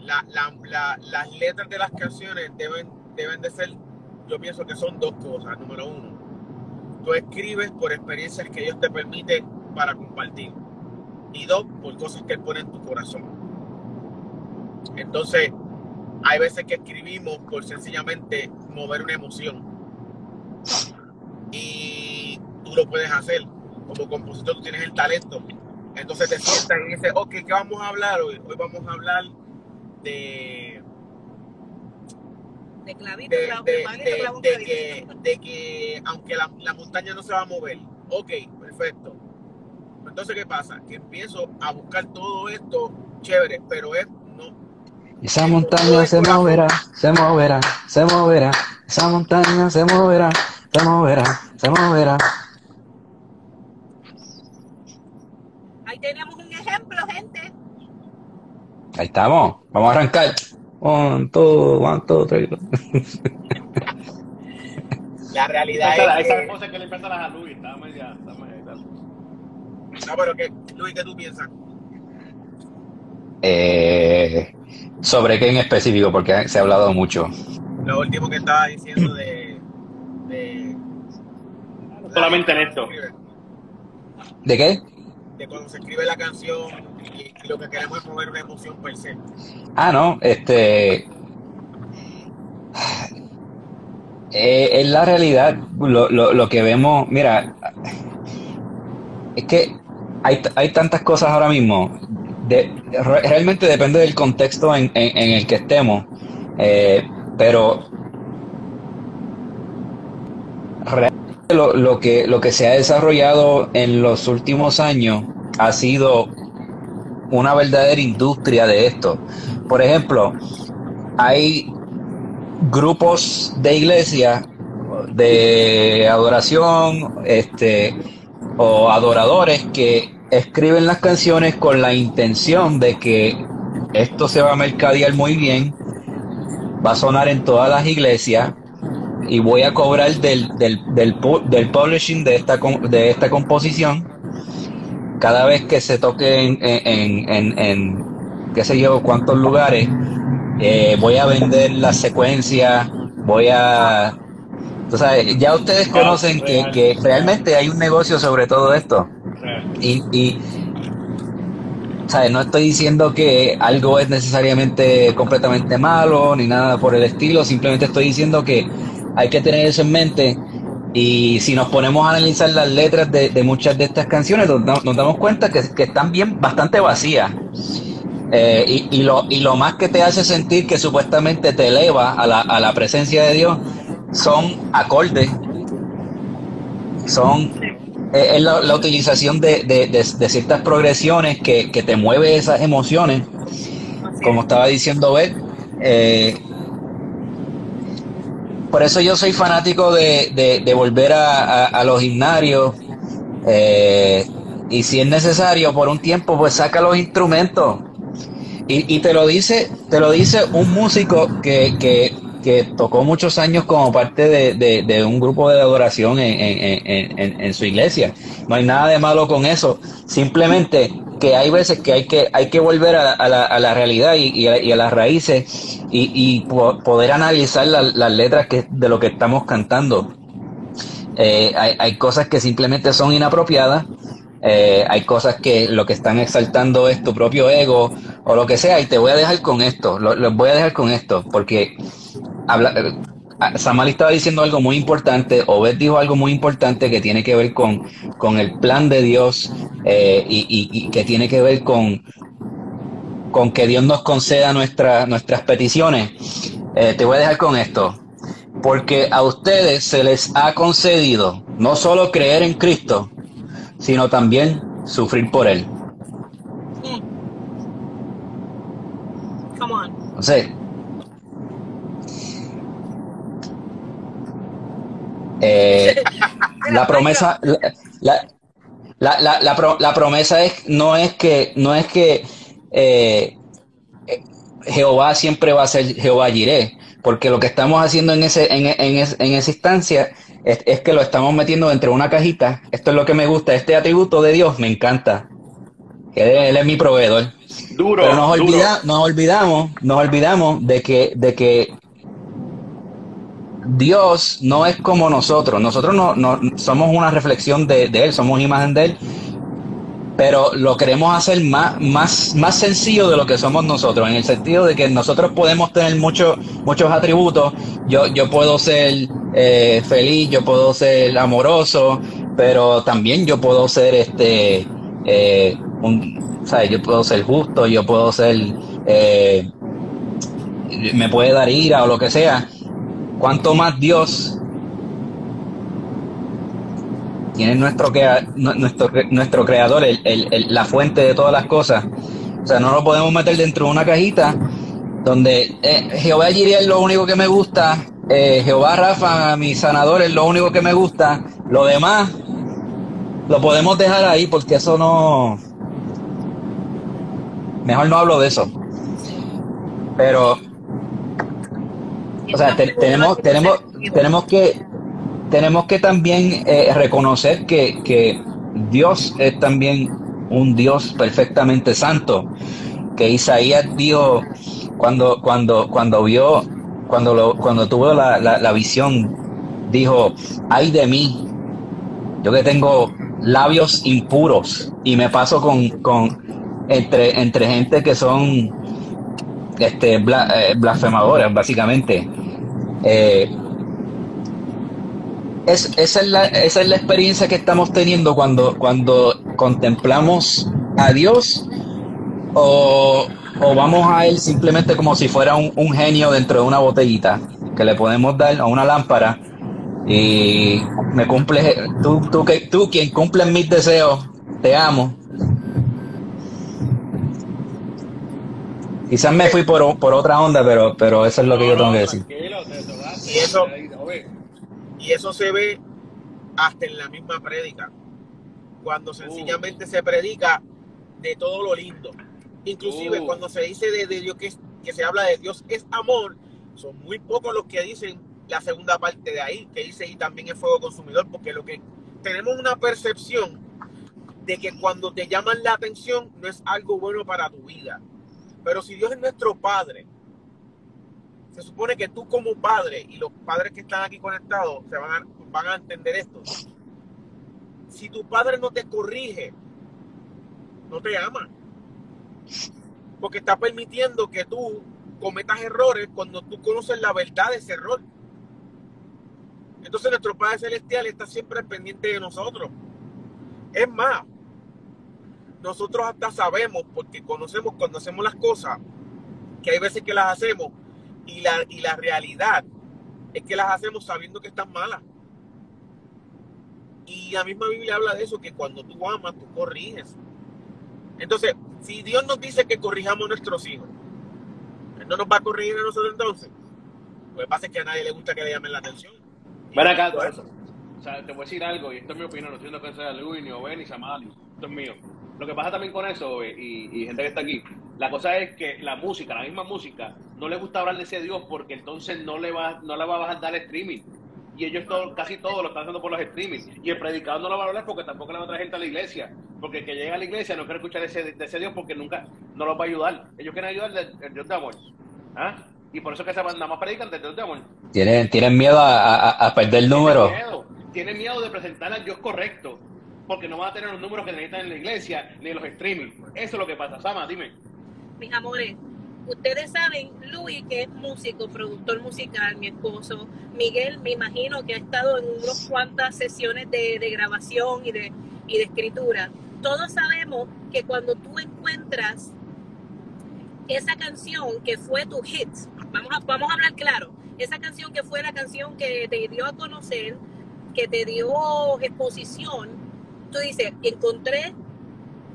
la, la, la, las letras de las canciones deben, deben de ser, yo pienso que son dos cosas. Número uno, tú escribes por experiencias que Dios te permite para compartir. Y dos, por cosas que Él pone en tu corazón. Entonces, hay veces que escribimos por sencillamente mover una emoción. Y tú lo puedes hacer. Como compositor, tú tienes el talento. Entonces te sientas y dices, ok, ¿qué vamos a hablar hoy? Hoy vamos a hablar de De clavito, de, clavo, de- de- clavo, de que, de que aunque la, la montaña no se va a mover, ok, perfecto. Entonces, ¿qué pasa? Que empiezo a buscar todo esto chévere, pero es no. Esa montaña se moverá, se moverá, se moverá. Esa montaña se moverá, se moverá, se moverá. Ahí tenemos un ejemplo, gente. Ahí estamos. Vamos a arrancar. One, two, one, two, three. La realidad Esa, es esa que, cosa que le empieza a Luis, está media, está media. no, pero que, Luis, ¿qué tú piensas? Eh, ¿sobre qué en específico? Porque se ha hablado mucho. Lo último que estaba diciendo de, de Solamente en esto. ¿De qué? de cuando se escribe la canción lo que queremos es mover una emoción per se. Ah, no, este. Eh, es la realidad, lo, lo, lo que vemos, mira, es que hay, hay tantas cosas ahora mismo, de, re- realmente depende del contexto en, en- en el que estemos, eh, pero lo, lo que, lo que se ha desarrollado en los últimos años ha sido una verdadera industria de esto. Por ejemplo, hay grupos de iglesia de adoración, este, o adoradores que escriben las canciones con la intención de que esto se va a mercadear muy bien, va a sonar en todas las iglesias y voy a cobrar del, del, del, del publishing de esta, de esta composición cada vez que se toque en, en, en, en qué sé yo, cuántos lugares, eh, voy a vender la secuencia voy a... Sabes, ya ustedes conocen que, que realmente hay un negocio sobre todo esto. Y, y ¿sabes? no estoy diciendo que algo es necesariamente completamente malo ni nada por el estilo, simplemente estoy diciendo que hay que tener eso en mente y si nos ponemos a analizar las letras de, muchas de estas canciones, nos, damos cuenta que, están bien bastante vacías. Eh, y, y, lo, y lo más que te hace sentir que supuestamente te eleva a la, a la presencia de Dios son acordes, son es la, utilización de, de, ciertas progresiones que, que, te mueve esas emociones, como estaba diciendo Beth. Eh, por eso yo soy fanático de, de volver a, a, los gimnarios. Eh, y si es necesario por un tiempo, pues saca los instrumentos. Y, y te lo dice, te lo dice un músico que, que, que tocó muchos años como parte de, de, un grupo de adoración en, en, en, en, su iglesia. No hay nada de malo con eso. Simplemente que hay veces que hay que, hay que volver a, la, a la, realidad y, a, las raíces y, poder analizar las letras que, de lo que estamos cantando. Eh, hay, hay cosas que simplemente son inapropiadas eh, hay cosas que lo que están exaltando es tu propio ego o lo que sea, y te voy a dejar con esto, lo, voy a dejar con esto, porque habla, eh, Samal estaba diciendo algo muy importante, Obed dijo algo muy importante que tiene que ver con, con el plan de Dios eh, y, que tiene que ver con, con que Dios nos conceda nuestra, nuestras peticiones. te voy a dejar con esto, porque a ustedes se les ha concedido no solo creer en Cristo, sino también sufrir por él. Come on. No sé. Eh, [laughs] la promesa, la, la, la, la, promesa es no es que no es que eh, Jehová siempre va a ser Jehová Jireh, porque lo que estamos haciendo en ese en, en, en esa instancia es, que lo estamos metiendo dentro de una cajita. Esto es lo que me gusta. Este atributo de Dios me encanta. Él, es mi proveedor. Duro. Pero nos, nos olvidamos, nos olvidamos de que, de que Dios no es como nosotros. Nosotros no, somos una reflexión de, Él, somos imagen de Él pero lo queremos hacer más, sencillo de lo que somos nosotros, en el sentido de que nosotros podemos tener muchos atributos. Yo, yo puedo ser eh, feliz, yo puedo ser amoroso, pero también yo puedo ser este, eh, un, ¿sabes? Yo puedo ser justo, yo puedo ser, eh, me puede dar ira o lo que sea. Cuanto más Dios tiene nuestro, nuestro, nuestro creador, la fuente de todas las cosas. O sea, no lo podemos meter dentro de una cajita donde eh, Jehová Jireh es lo único que me gusta, eh, Jehová Rafa, mi sanador, es lo único que me gusta. Lo demás lo podemos dejar ahí porque eso no... Mejor no hablo de eso. Pero... O sea, tenemos, tenemos, tenemos que tenemos que también eh, reconocer que, Dios es también un Dios perfectamente santo. Que Isaías dijo cuando, cuando, cuando vio, cuando, lo, cuando tuvo la, la, visión, dijo, ay de mí, yo que tengo labios impuros y me paso con, con entre, entre gente que son este, eh, blasfemadores, básicamente. Eh, es, esa, es la, esa es la experiencia que estamos teniendo cuando, cuando contemplamos a Dios o, vamos a Él simplemente como si fuera un, genio dentro de una botellita que le podemos dar a una lámpara y me cumple, tú, tú, tú quien cumple mis deseos, te amo. Quizás me fui por, por otra onda, pero, pero eso es lo que yo tengo que decir. Y eso, y eso se ve hasta en la misma prédica. Cuando uh. sencillamente se predica de todo lo lindo. Inclusive uh. cuando se dice de, Dios que, que se habla de Dios es amor, son muy pocos los que dicen la segunda parte de ahí, que dice y también es fuego consumidor, porque lo que tenemos una percepción de que cuando te llaman la atención no es algo bueno para tu vida. Pero si Dios es nuestro Padre, se supone que tú como padre y los padres que están aquí conectados se van van a entender esto. Si tu padre no te corrige, no te ama. Porque está permitiendo que tú cometas errores cuando tú conoces la verdad de ese error. Entonces nuestro Padre Celestial está siempre pendiente de nosotros. Es más, nosotros hasta sabemos, porque conocemos cuando hacemos las cosas, que hay veces que las hacemos y la, y la realidad es que las hacemos sabiendo que están malas. Y la misma Biblia habla de eso, que cuando tú amas, tú corriges. Entonces, si Dios nos dice que corrijamos a nuestros hijos, ¿Él no nos va a corregir a nosotros entonces? Pues pasa que a nadie le gusta que le llamen la atención. Ven acá, o sea, te voy a decir algo, y esto es mi opinión, no estoy diciendo que sea Luis, ni Oben, ni Samali, esto es mío. Lo que pasa también con eso, y, y gente que está aquí, la cosa es que la música, la misma música, no le gusta hablar de ese Dios porque entonces no le va, no le va a dar streaming. Y ellos todo, casi todo lo están haciendo por los streaming. Y el predicador no lo va a hablar porque tampoco le va a traer gente a la iglesia. Porque el que llega a la iglesia no quiere escuchar ese, de ese Dios porque nunca no los va a ayudar. Ellos quieren ayudar del del Dios de amor. ¿Ah? Y por eso que se van, nada más predican del Dios de amor. Tienen, tienen miedo a, a- a perder el número. Tiene miedo, tiene miedo de presentar al Dios correcto, porque no va a tener los números que necesitan en la iglesia ni en los streaming. Eso es lo que pasa. Sama, dime. mis amores, ustedes saben, Luis, que es músico, productor musical, mi esposo, Miguel, me imagino que ha estado en unas cuantas sesiones de, de grabación y de, y de escritura. Todos sabemos que cuando tú encuentras esa canción que fue tu hit, vamos a, vamos a hablar claro, esa canción que fue la canción que te dio a conocer, que te dio exposición, tú dices, encontré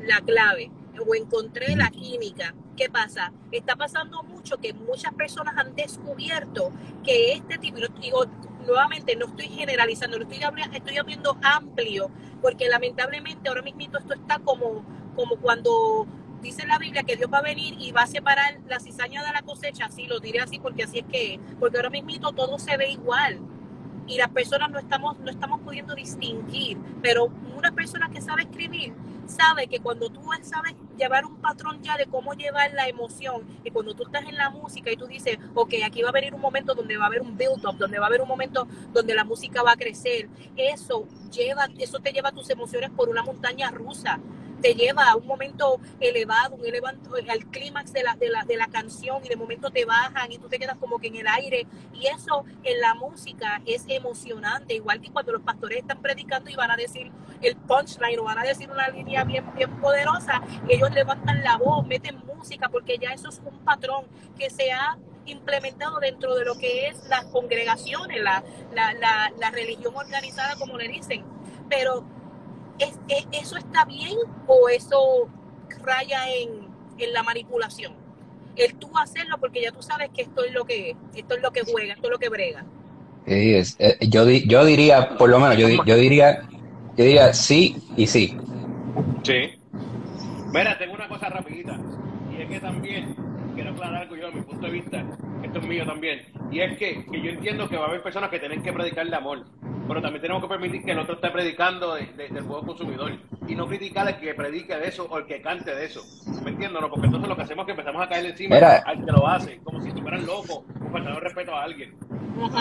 la clave o encontré la química. ¿Qué pasa? Está pasando mucho que muchas personas han descubierto que este tipo, y nuevamente, no estoy generalizando, lo estoy, habla- estoy abriendo amplio, porque lamentablemente ahora mismo esto está como, como cuando dice la Biblia que Dios va a venir y va a separar la cizaña de la cosecha, así lo diré así porque así es que, porque ahora mismo todo se ve igual y las personas no estamos, no estamos pudiendo distinguir, pero una persona que sabe escribir sabe que cuando tú sabes llevar un patrón ya de cómo llevar la emoción y cuando tú estás en la música y tú dices, ok, aquí va a venir un momento donde va a haber un build-up, donde va a haber un momento donde la música va a crecer, eso lleva, eso te lleva tus emociones por una montaña rusa, te lleva a un momento elevado, un elevado al clímax de la, de, la, de la canción y de momento te bajan y tú te quedas como que en el aire. Y eso en la música es emocionante, igual que cuando los pastores están predicando y van a decir el punchline o van a decir una línea bien, bien poderosa, ellos levantan la voz, meten música porque ya eso es un patrón que se ha implementado dentro de lo que es las congregaciones, la, la, la, la religión organizada como le dicen, pero ¿Es, es, ¿eso está bien o eso raya en, en, la manipulación? El tú hacerlo porque ya tú sabes que esto es lo que es, esto es lo que juega, esto es lo que brega. Sí, es, eh, yo, di- yo diría, por lo menos, yo, di- yo diría, yo diría sí y sí. Sí. Mira, tengo una cosa rapidita. Y es que también, quiero aclarar algo yo de mi punto de vista, esto es mío también. Y es que, que yo entiendo que va a haber personas que tienen que predicar de amor. Pero también tenemos que permitir que el otro esté predicando de- de- del juego consumidor. Y no criticar al que predique de eso o el que cante de eso. ¿Me entiendes? No? Porque entonces lo que hacemos es que empezamos a caerle encima Mira. al que lo hace, como si estuvieran locos, o faltando respeto a alguien.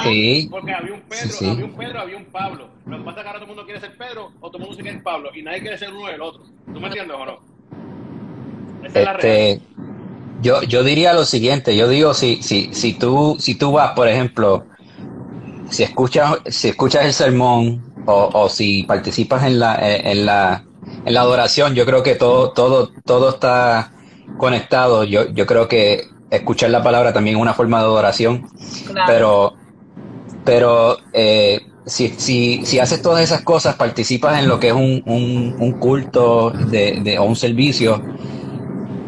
Sí, Porque había un Pedro, Sí, sí. había un Pedro, había un Pablo. Lo que pasa es que ahora todo el mundo quiere ser Pedro o todo el mundo quiere ser Pablo y nadie quiere ser uno del otro. ¿Tú me entiendes o no? Esa es la este, yo, yo diría lo siguiente, yo digo, si, si, si tú, si tú vas, por ejemplo, si escuchas, si escuchas el sermón o, o si participas en la, eh, en la, en la adoración, yo creo que todo, todo, todo está conectado. Yo, yo creo que escuchar la palabra también es una forma de adoración. Claro. pero pero eh, si, si, si haces todas esas cosas, participas en lo que es un, un, un culto de, de- o un servicio,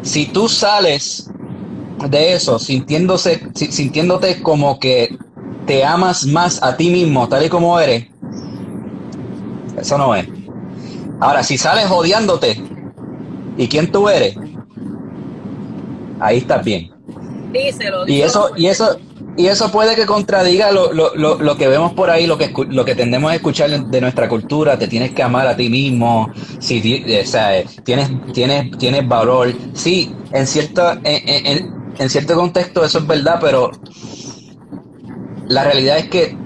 si tú sales de eso sintiéndose, si- sintiéndote como que te amas más a ti mismo, tal y como eres, eso no es. Ahora, si sales odiándote y quién tú eres, ahí estás bien. díselo, Y eso, y eso, y eso puede que contradiga lo, lo, lo, lo que vemos por ahí, lo que, lo que tendemos a escuchar de nuestra cultura, te tienes que amar a ti mismo, si ti- o sea, eh, tienes, tienes, tienes valor. Sí, en cierto, en, en- en cierto contexto eso es verdad, pero la realidad es que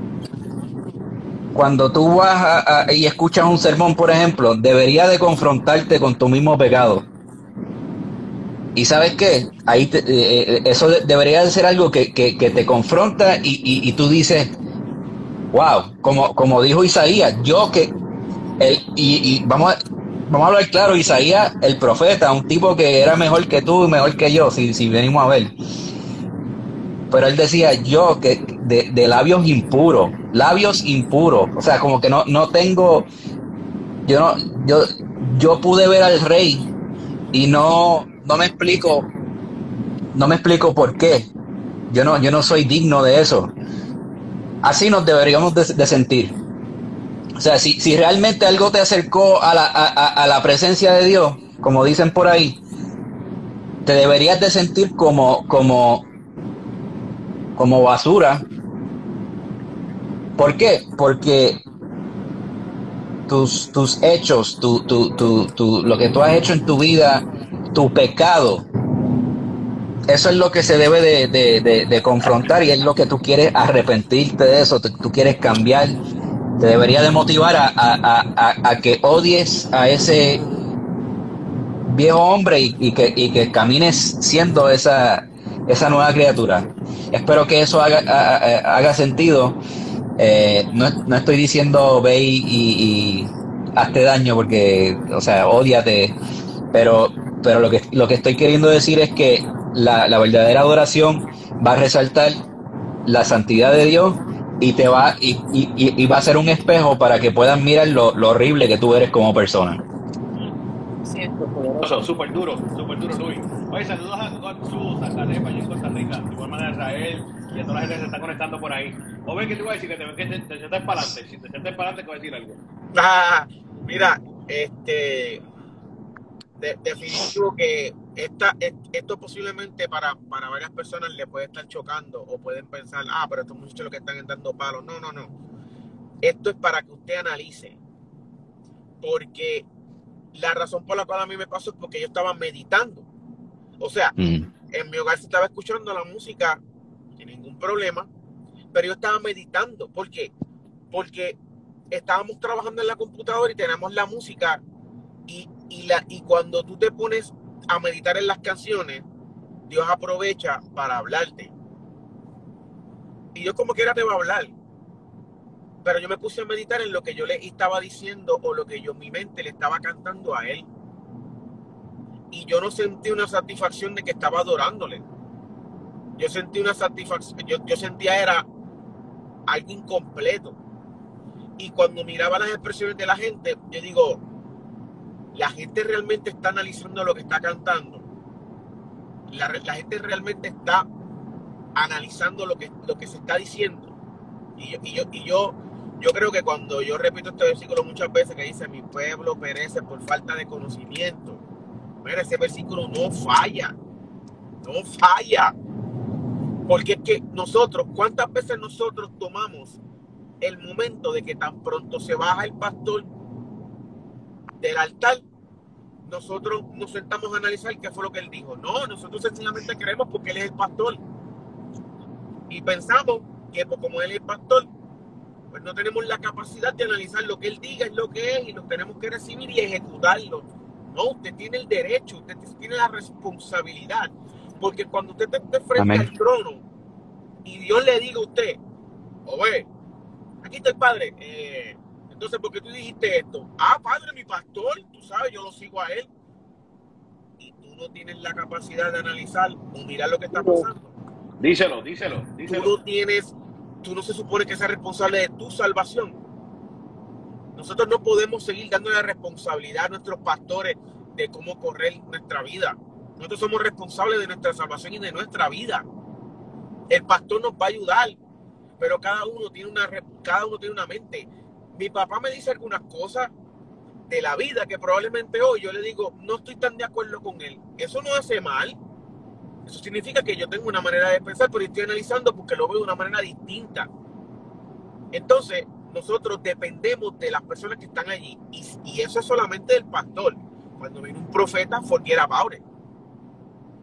cuando tú vas a- y escuchas un sermón, por ejemplo, debería de confrontarte con tu mismo pecado. Y sabes qué, ahí te- eh, eh, eso de- debería de ser algo que, que- te confronta y, y- tú dices, wow, como, como dijo Isaías, yo que, el, y, y vamos, a, vamos a hablar claro, Isaías, el profeta, un tipo que era mejor que tú y mejor que yo, si, si venimos a ver. Pero él decía, yo que de, de labios impuros, labios impuros, o sea, como que no, no tengo, yo no, yo, yo pude ver al rey y no, no me explico, no me explico por qué. Yo no, yo no soy digno de eso. Así nos deberíamos de, sentir. O sea, si, si realmente algo te acercó a la, a- a la presencia de Dios, como dicen por ahí, te deberías de sentir como, como, como basura. ¿Por qué? Porque tus, tus hechos, tu, tu, tu, lo que tú has hecho en tu vida, tu pecado, eso es lo que se debe de, de- de- confrontar y es lo que tú quieres arrepentirte de eso, tú, quieres cambiar. Te debería de motivar a, a- a- a- que odies a ese viejo hombre y, y que, y que camines siendo esa, esa nueva criatura. Espero que eso haga, haga sentido. Eh, no, no estoy diciendo ve y, y- y hazte daño porque, o sea, odiate, pero, pero lo, que, lo que estoy queriendo decir es que la, la verdadera adoración va a resaltar la santidad de Dios y te va y, y- y- y va a ser un espejo para que puedan mirar lo, lo horrible que tú eres como persona. Súper duro, súper duro, Luis. Oye, saludos a God Sus, a Caleb, allá en Costa Rica, de igual manera Israel y a toda la gente que se está conectando por ahí. O ven que te voy a decir que te, que te, te sientes para adelante. Si te sientes para adelante, te voy a decir algo. Ah, mira, este, de- definitivo que esta, es- esto posiblemente para, para varias personas le puede estar chocando o pueden pensar, ah, pero estos muchachos lo que están dando palos. No, no, no. Esto es para que usted analice. Porque la razón por la cual a mí me pasó es porque yo estaba meditando. O sea, Mm. en mi hogar se estaba escuchando la música sin ningún problema, pero yo estaba meditando. ¿Por qué? Porque estábamos trabajando en la computadora y tenemos la música y, y, la, y cuando tú te pones a meditar en las canciones, Dios aprovecha para hablarte. Y yo como quiera te va a hablar. Pero yo me puse a meditar en lo que yo le estaba diciendo o lo que yo en mi mente le estaba cantando a él. Y yo no sentí una satisfacción de que estaba adorándole. Yo sentí una satisfacción, yo, yo sentía era algo incompleto. Y cuando miraba las expresiones de la gente, yo digo, la gente realmente está analizando lo que está cantando. La, la gente realmente está analizando lo que, lo que se está diciendo. Y yo, y yo, y yo, yo creo que cuando yo repito este versículo muchas veces que dice, mi pueblo perece por falta de conocimiento. Mira, ese versículo no falla. No falla. Porque es que nosotros, ¿cuántas veces nosotros tomamos el momento de que tan pronto se baja el pastor del altar, nosotros nos sentamos a analizar qué fue lo que él dijo? No, nosotros sencillamente creemos porque él es el pastor. Y pensamos que pues, como él es el pastor, pues no tenemos la capacidad de analizar lo que él diga, es lo que es, y lo tenemos que recibir y ejecutarlo. No, usted tiene el derecho, usted tiene la responsabilidad. Porque cuando usted esté frente Amén. al trono y Dios le diga a usted, oye, aquí está el padre, eh, entonces, ¿por qué tú dijiste esto? Ah, padre, mi pastor, tú sabes, yo lo sigo a él. Y tú no tienes la capacidad de analizar o mirar lo que está pasando. Díselo, díselo, Tú no tienes, tú no se supone que seas responsable de tu salvación. Nosotros no podemos seguir dándole la responsabilidad a nuestros pastores de cómo correr nuestra vida. Nosotros somos responsables de nuestra salvación y de nuestra vida. El pastor nos va a ayudar, pero cada uno tiene una, cada uno tiene una mente. Mi papá me dice algunas cosas de la vida que probablemente hoy yo le digo, no estoy tan de acuerdo con él. Eso no hace mal. Eso significa que yo tengo una manera de pensar, pero estoy analizando porque lo veo de una manera distinta. Entonces, nosotros dependemos de las personas que están allí. Y, eso es solamente del pastor. Cuando viene un profeta, forget about it.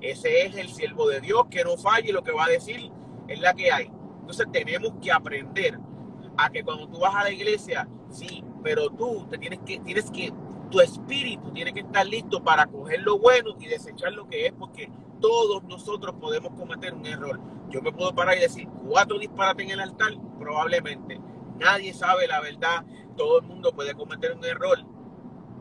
Ese es el siervo de Dios que no falle, lo que va a decir es la que hay. Entonces tenemos que aprender a que cuando tú vas a la iglesia, sí, pero tú te tienes que, tienes que, tu espíritu tiene que estar listo para coger lo bueno y desechar lo que es, porque todos nosotros podemos cometer un error. Yo me puedo parar y decir cuatro disparates en el altar, probablemente. Nadie sabe la verdad, todo el mundo puede cometer un error.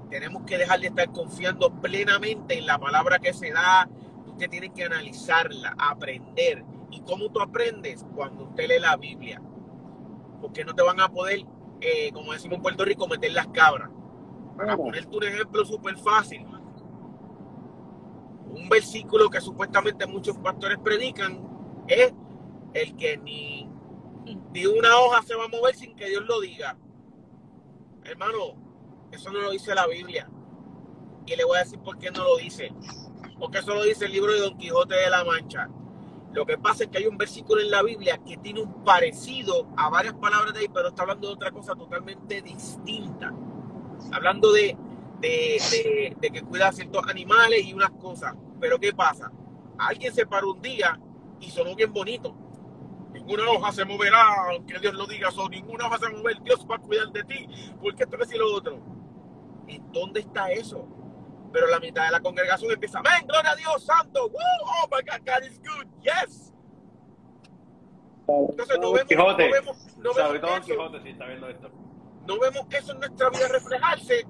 Tenemos que dejar de estar confiando plenamente en la palabra que se da. Usted tiene que analizarla, aprender. ¿Y cómo tú aprendes? Cuando usted lee la Biblia. Porque no te van a poder, eh, como decimos en Puerto Rico, meter las cabras. Para ponerte un ejemplo súper fácil. Un versículo que supuestamente muchos pastores predican es el que ni, ni una hoja se va a mover sin que Dios lo diga. Hermano, eso no lo dice la Biblia. Y le voy a decir por qué no lo dice. Porque eso lo dice el libro de Don Quijote de la Mancha. Lo que pasa es que hay un versículo en la Biblia que tiene un parecido a varias palabras de ahí, pero está hablando de otra cosa totalmente distinta. Hablando de, de, de, que cuida a ciertos animales y unas cosas. Pero ¿qué pasa? Alguien se paró un día y sonó bien bonito. Ninguna hoja se moverá, aunque Dios lo diga, o ninguna hoja se va a mover, Dios va a cuidar de ti, porque esto es y lo otro. ¿En dónde está eso? Pero la mitad de la congregación empieza, amén, gloria a Dios, santo, Woo, oh my God, God is good, yes. Entonces no vemos, Quijote. no vemos, no vemos todo eso, Quijote, si está viendo esto. no vemos eso en nuestra vida reflejarse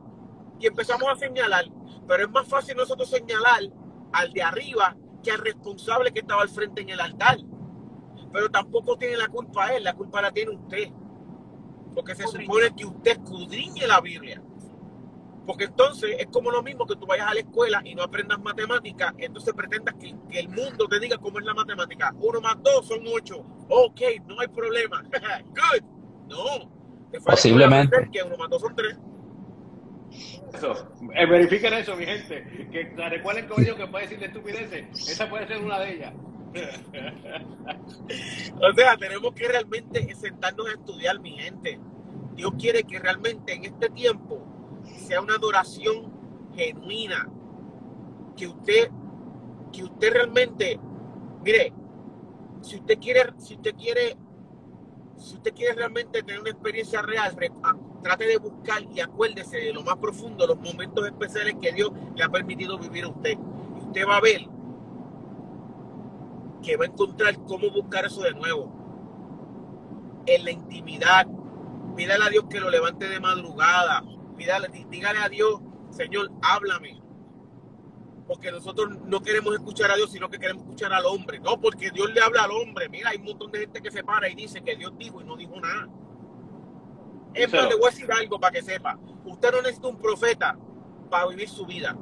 y empezamos a señalar. Pero es más fácil nosotros señalar al de arriba que al responsable que estaba al frente en el altar. Pero tampoco tiene la culpa él, la culpa la tiene usted. Porque se supone que usted escudriñe la Biblia. Porque entonces es como lo mismo que tú vayas a la escuela y no aprendas matemáticas, entonces pretendas que, que el mundo te diga cómo es la matemática. Uno más dos son ocho. Ok, no hay problema. [laughs] Good. No. Te Posiblemente. Que uno más dos son tres. Eso. Eh, verifiquen eso, mi gente. Que recuerden que que puede decir de estupideces. Esa puede ser una de ellas. [laughs] O sea, tenemos que realmente sentarnos a estudiar, mi gente. Dios quiere que realmente en este tiempo sea una adoración genuina. Que usted, que usted realmente, mire, si usted quiere, si usted quiere, si usted quiere realmente tener una experiencia real, trate de buscar y acuérdese de lo más profundo, los momentos especiales que Dios le ha permitido vivir a usted. Y usted va a ver que va a encontrar cómo buscar eso de nuevo. En la intimidad. Pídale a Dios que lo levante de madrugada. Pídale, dí- dígale a Dios, Señor, háblame. Porque nosotros no queremos escuchar a Dios, sino que queremos escuchar al hombre. No, porque Dios le habla al hombre. Mira, hay un montón de gente que se para y dice que Dios dijo y no dijo nada. Es más, le voy a decir algo para que sepa. Usted no necesita un profeta para vivir su vida.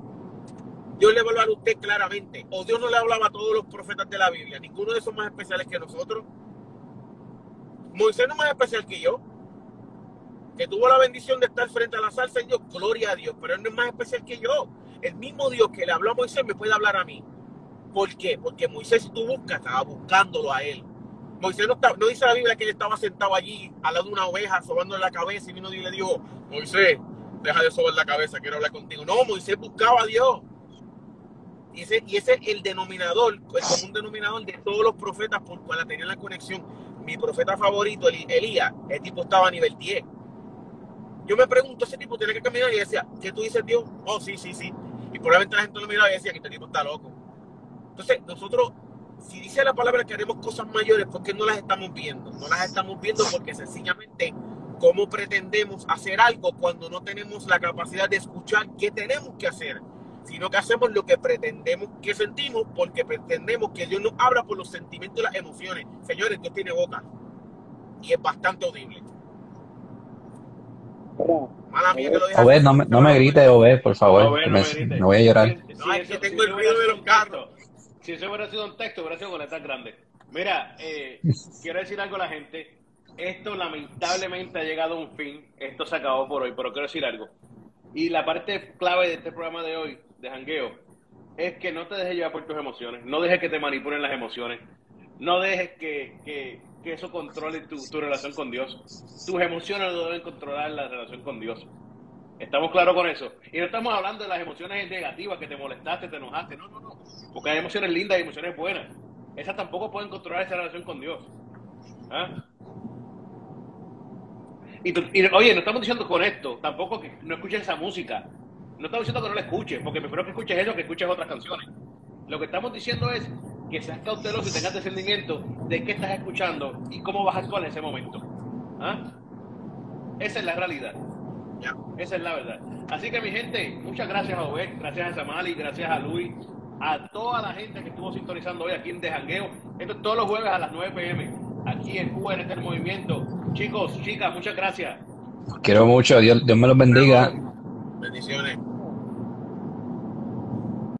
Dios le va a hablar a usted claramente. O Dios no le hablaba a todos los profetas de la Biblia. Ninguno de esos más especiales que nosotros. Moisés no es más especial que yo. Que tuvo la bendición de estar frente a la salsa Dios, gloria a Dios. Pero él no es más especial que yo. El mismo Dios que le habló a Moisés me puede hablar a mí. ¿Por qué? Porque Moisés, si tú buscas, estaba buscándolo a él. Moisés no, está- no dice la Biblia que él estaba sentado allí al lado de una oveja, sobándole la cabeza y vino Dios y le dijo, Moisés, deja de sobar la cabeza, quiero hablar contigo. No, Moisés buscaba a Dios. Ese, y ese es el denominador, el común denominador de todos los profetas por cual tenían la conexión. Mi profeta favorito, Elías, el tipo estaba a nivel 10. Yo me pregunto, ese tipo tiene que caminar y decía, ¿qué tú dices, Dios? Oh, sí, sí, sí. Y probablemente la gente lo miraba y decía que este tipo está loco. Entonces, nosotros, si dice la palabra que haremos cosas mayores, ¿por qué no las estamos viendo? No las estamos viendo porque sencillamente, ¿cómo pretendemos hacer algo cuando no tenemos la capacidad de escuchar qué tenemos que hacer? Sino que hacemos lo que pretendemos que sentimos porque pretendemos que Dios nos habla por los sentimientos y las emociones. Señores, Dios tiene boca y es bastante audible. Mala mía que lo dije Obed, no me, no me grites, Obed, por favor. No, me, me grites. me voy a llorar. Si- No, si es que eso- tengo si el eso ruido hubiera de sido los un carros. texto, Si eso hubiera sido un texto, hubiera sido con letras grandes. Mira, eh, [laughs] quiero decir algo a la gente. Esto lamentablemente ha llegado a un fin. Esto se acabó por hoy, pero quiero decir algo. Y la parte clave de este programa de hoy, de jangueo, es que no te dejes llevar por tus emociones. No dejes que te manipulen las emociones. No dejes que, que, que eso controle tu, relación con Dios. Tus emociones no deben controlar la relación con Dios. ¿Estamos claros con eso? Y no estamos hablando de las emociones negativas, que te molestaste, te enojaste. No, no, no. Porque hay emociones lindas y emociones buenas. Esas tampoco pueden controlar esa relación con Dios. ¿Ah? Y, y, oye, no estamos diciendo con esto, tampoco que no escuches esa música. No estamos diciendo que no la escuches, porque prefiero que escuches eso que escuches otras canciones. Lo que estamos diciendo es que seas cauteloso y tengas discernimiento de qué estás escuchando y cómo vas a actuar en ese momento. ¿Ah? Esa es la realidad. Esa es la verdad. Así que mi gente, muchas gracias a Obed, gracias a Samali, gracias a Luis, a toda la gente que estuvo sintonizando hoy aquí en De Jangueo. Esto es todos los jueves a las 9 pm, aquí en Cuba en este movimiento. Chicos, chicas, muchas gracias. Quiero mucho, Dios, Dios me los bendiga. Bendiciones.